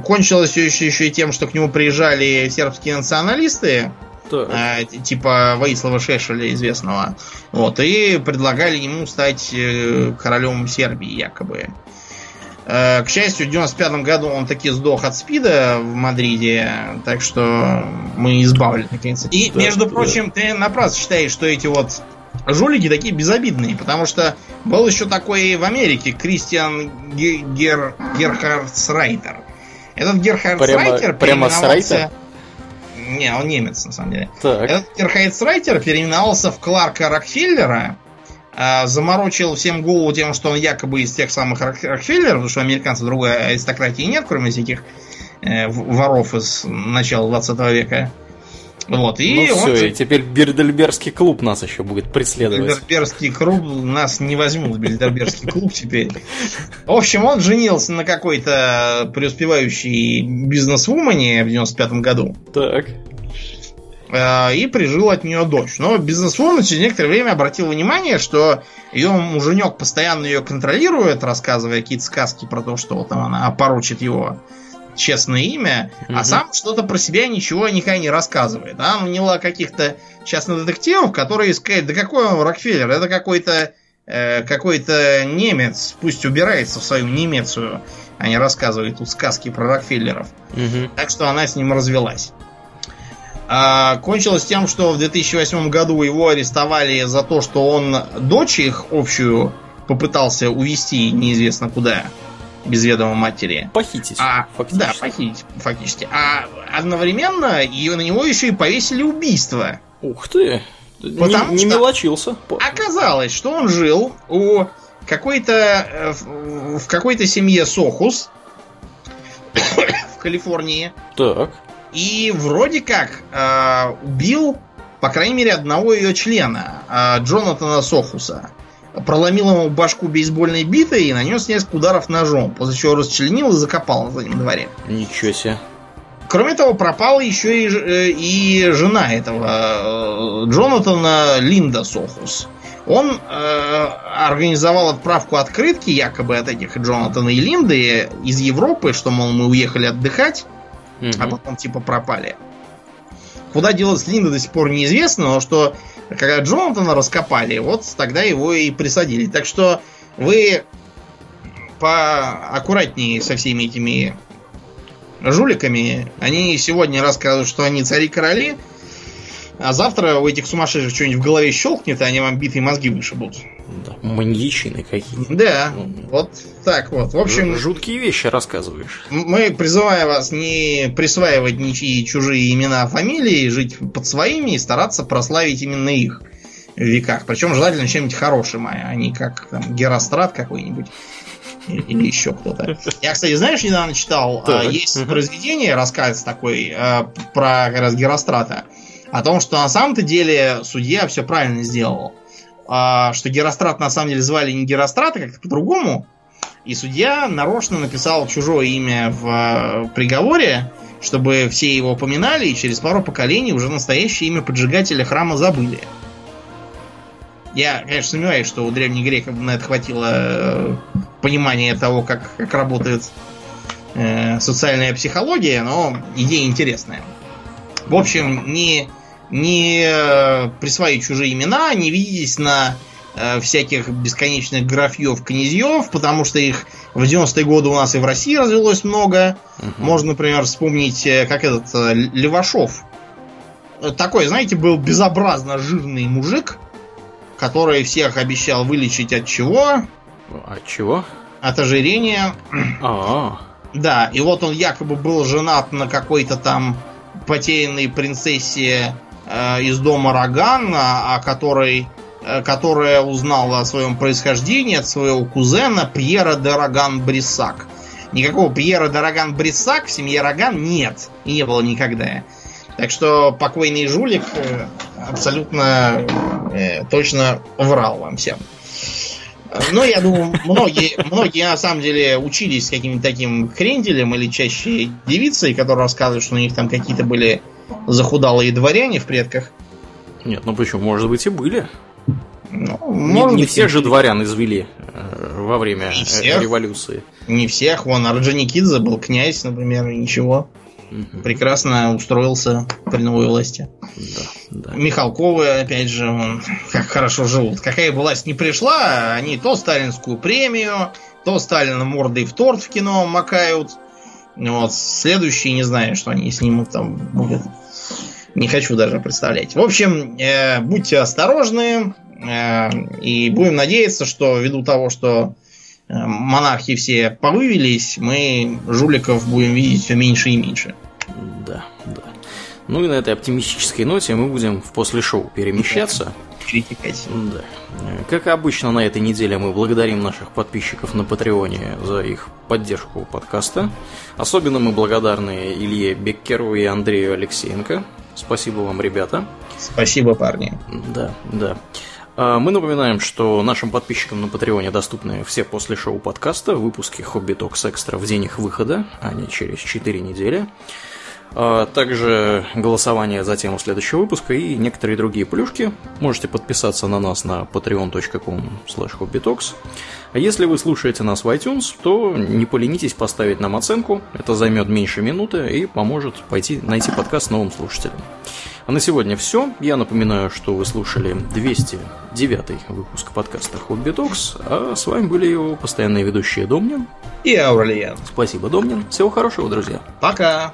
кончилось все еще, еще и тем, что к нему приезжали сербские националисты, э, типа Ваислава Шешеля известного, вот, и предлагали ему стать э, королем Сербии, якобы. Э, К счастью, в 95 году он таки сдох от спида в Мадриде, так что мы избавили наконец. И, Да, между да. прочим, ты напрасно считаешь, что эти вот жулики такие безобидные, потому что был еще такой в Америке Кристиан Ге- Гер... Герхардсрайтер. Этот Герхардсрайтер Прямо- прямо с переименовался- Райтер? Не, он немец, на самом деле. Так. Этот Герхардсрайтер переименовался в Кларка Рокфеллера, а, заморочил всем голову тем, что он якобы из тех самых Рок- Рокфеллеров, потому что американцев другой аристократии нет, кроме всяких э, воров из начала 20 века. Вот, и ну все, же- и теперь Бирдельберский клуб нас еще будет преследовать. Бильдербергский клуб нас не возьмут в Бильдербергский клуб теперь. В общем, он женился на какой-то преуспевающей бизнес-вумане в 95 году Так. э, и прижил от нее дочь. Но бизнес-вумен через некоторое время обратил внимание, что ее муженек постоянно ее контролирует, рассказывая какие-то сказки про то, что вот там она опорочит его честное имя, а Мгм. сам что-то про себя ничего никогда не рассказывает. А наняла каких-то частных детективов, которые сказали, да какой он Рокфеллер, это какой-то э, какой-то немец, пусть убирается в свою немецию, а не рассказывает тут сказки про Рокфеллеров. Мгм. Так что она с ним развелась. А, кончилось тем, что в 2008 году его арестовали за то, что он дочь их общую попытался увести неизвестно куда, без ведома матери. Похитить, А, фактически. да, похитить, фактически. А одновременно ее, на него еще и повесили убийство. Ух ты! Потому не, не мелочился. Оказалось, что он жил у какой-то э, в какой-то семье Сохус в Калифорнии Так. и вроде как э, убил, по крайней мере, одного ее члена, э, Джонатана Сохуса. Проломил ему башку бейсбольной битой и нанес несколько ударов ножом, после чего расчленил и закопал на заднем дворе. Ничего себе. Кроме того, пропала еще и, э, и жена этого э, Джонатана Линда Сохус. Он э, организовал отправку открытки якобы от этих Джонатана и Линды из Европы, что, мол, мы уехали отдыхать, Мгм. а потом типа пропали. Куда делась Линда до сих пор неизвестно, но что когда Джонатана раскопали, вот тогда его и присадили. Так что вы поаккуратнее со всеми этими жуликами. Они сегодня рассказывают, что они цари-короли, а завтра у этих сумасшедших что-нибудь в голове щелкнет, и они вам битые мозги вышибут. Да, маньячины какие. Да, Мгм. вот так вот. В общем, Жуткие вещи рассказываешь. Мы призываем вас не присваивать ничьи чужие имена, фамилии, жить под своими и стараться прославить именно их в веках. Причем желательно чем-нибудь хорошим, а не как там, Герострат какой-нибудь. Или еще кто-то. Я, кстати, знаешь, недавно читал, Так. а, есть произведение, рассказ такой а, про как раз Герострата, о том, что на самом-то деле судья все правильно сделал. А, Что Герострат на самом деле звали не Герострат, а как-то по-другому. И судья нарочно написал чужое имя в э, приговоре, чтобы все его поминали, и через пару поколений уже настоящее имя поджигателя храма забыли. Я, конечно, сомневаюсь, что у древних греков на это хватило э, понимания того, как, как работает э, социальная психология, но идея интересная. В общем, не, не э, присваивайте чужие имена, не ведитесь на э, всяких бесконечных графьев, князьев, потому что их в 90-е годы у нас и в России развелось много. Мгм. Можно, например, вспомнить, э, как этот э, Левашов. Такой, знаете, был безобразно жирный мужик, который всех обещал вылечить от чего? А чего? От ожирения. А, Да, и вот он якобы был женат на какой-то там потерянной принцессе из дома Роган, а, о которой, э, которая узнала о своем происхождении от своего кузена Пьера де Роган Бриссак. Никакого Пьера де Роган Бриссак в семье Роган нет. И не было никогда. Так что покойный жулик э, абсолютно э, точно врал вам всем. Ну, я думаю, многие, многие на самом деле учились с каким-то таким кренделем или чаще девицей, которые рассказывают, что у них там какие-то были захудалые дворяне в предках. нет, ну почему? Может быть и были. Ну, Не, может не быть, всех же дворян извели э, во время Не э, всех. революции. Не всех. Вон, Орджоникидзе был князь, например, и ничего. Мгм. Прекрасно устроился при новой власти. Да, да. Михалковы, опять же, вон, как хорошо живут. Какая бы власть не пришла, они то сталинскую премию, то Сталина мордой в торт в кино макают. Вот, следующий, не знаю, что они снимут там будет. Не хочу даже представлять. В общем, э, будьте осторожны. э, и будем надеяться, что ввиду того, что э, монархи все повывелись, мы жуликов будем видеть все меньше и меньше. Да, да. Ну и на этой оптимистической ноте мы будем в после шоу перемещаться. Перетекать. Да. Как обычно, на этой неделе мы благодарим наших подписчиков на Патреоне за их поддержку подкаста. Особенно мы благодарны Илье Беккеру и Андрею Алексеенко. Спасибо вам, ребята. Спасибо, парни. Да, да. А, Мы напоминаем, что нашим подписчикам на Патреоне доступны все после шоу подкаста, выпуски Хобби Токс Экстра в день их выхода, а не через 4 недели. А Также голосование за тему следующего выпуска и некоторые другие плюшки. Можете подписаться на нас на patreon.com hobbytalks. А если вы слушаете нас в iTunes, то не поленитесь поставить нам оценку. Это займет меньше минуты и поможет пойти найти подкаст новым слушателям. А на сегодня все. Я напоминаю, что вы слушали 209 выпуск подкаста Хобби Токс, а с вами были его постоянные ведущие Домнин. И Ауралиен. Спасибо, Домнин. Всего хорошего, друзья. Пока.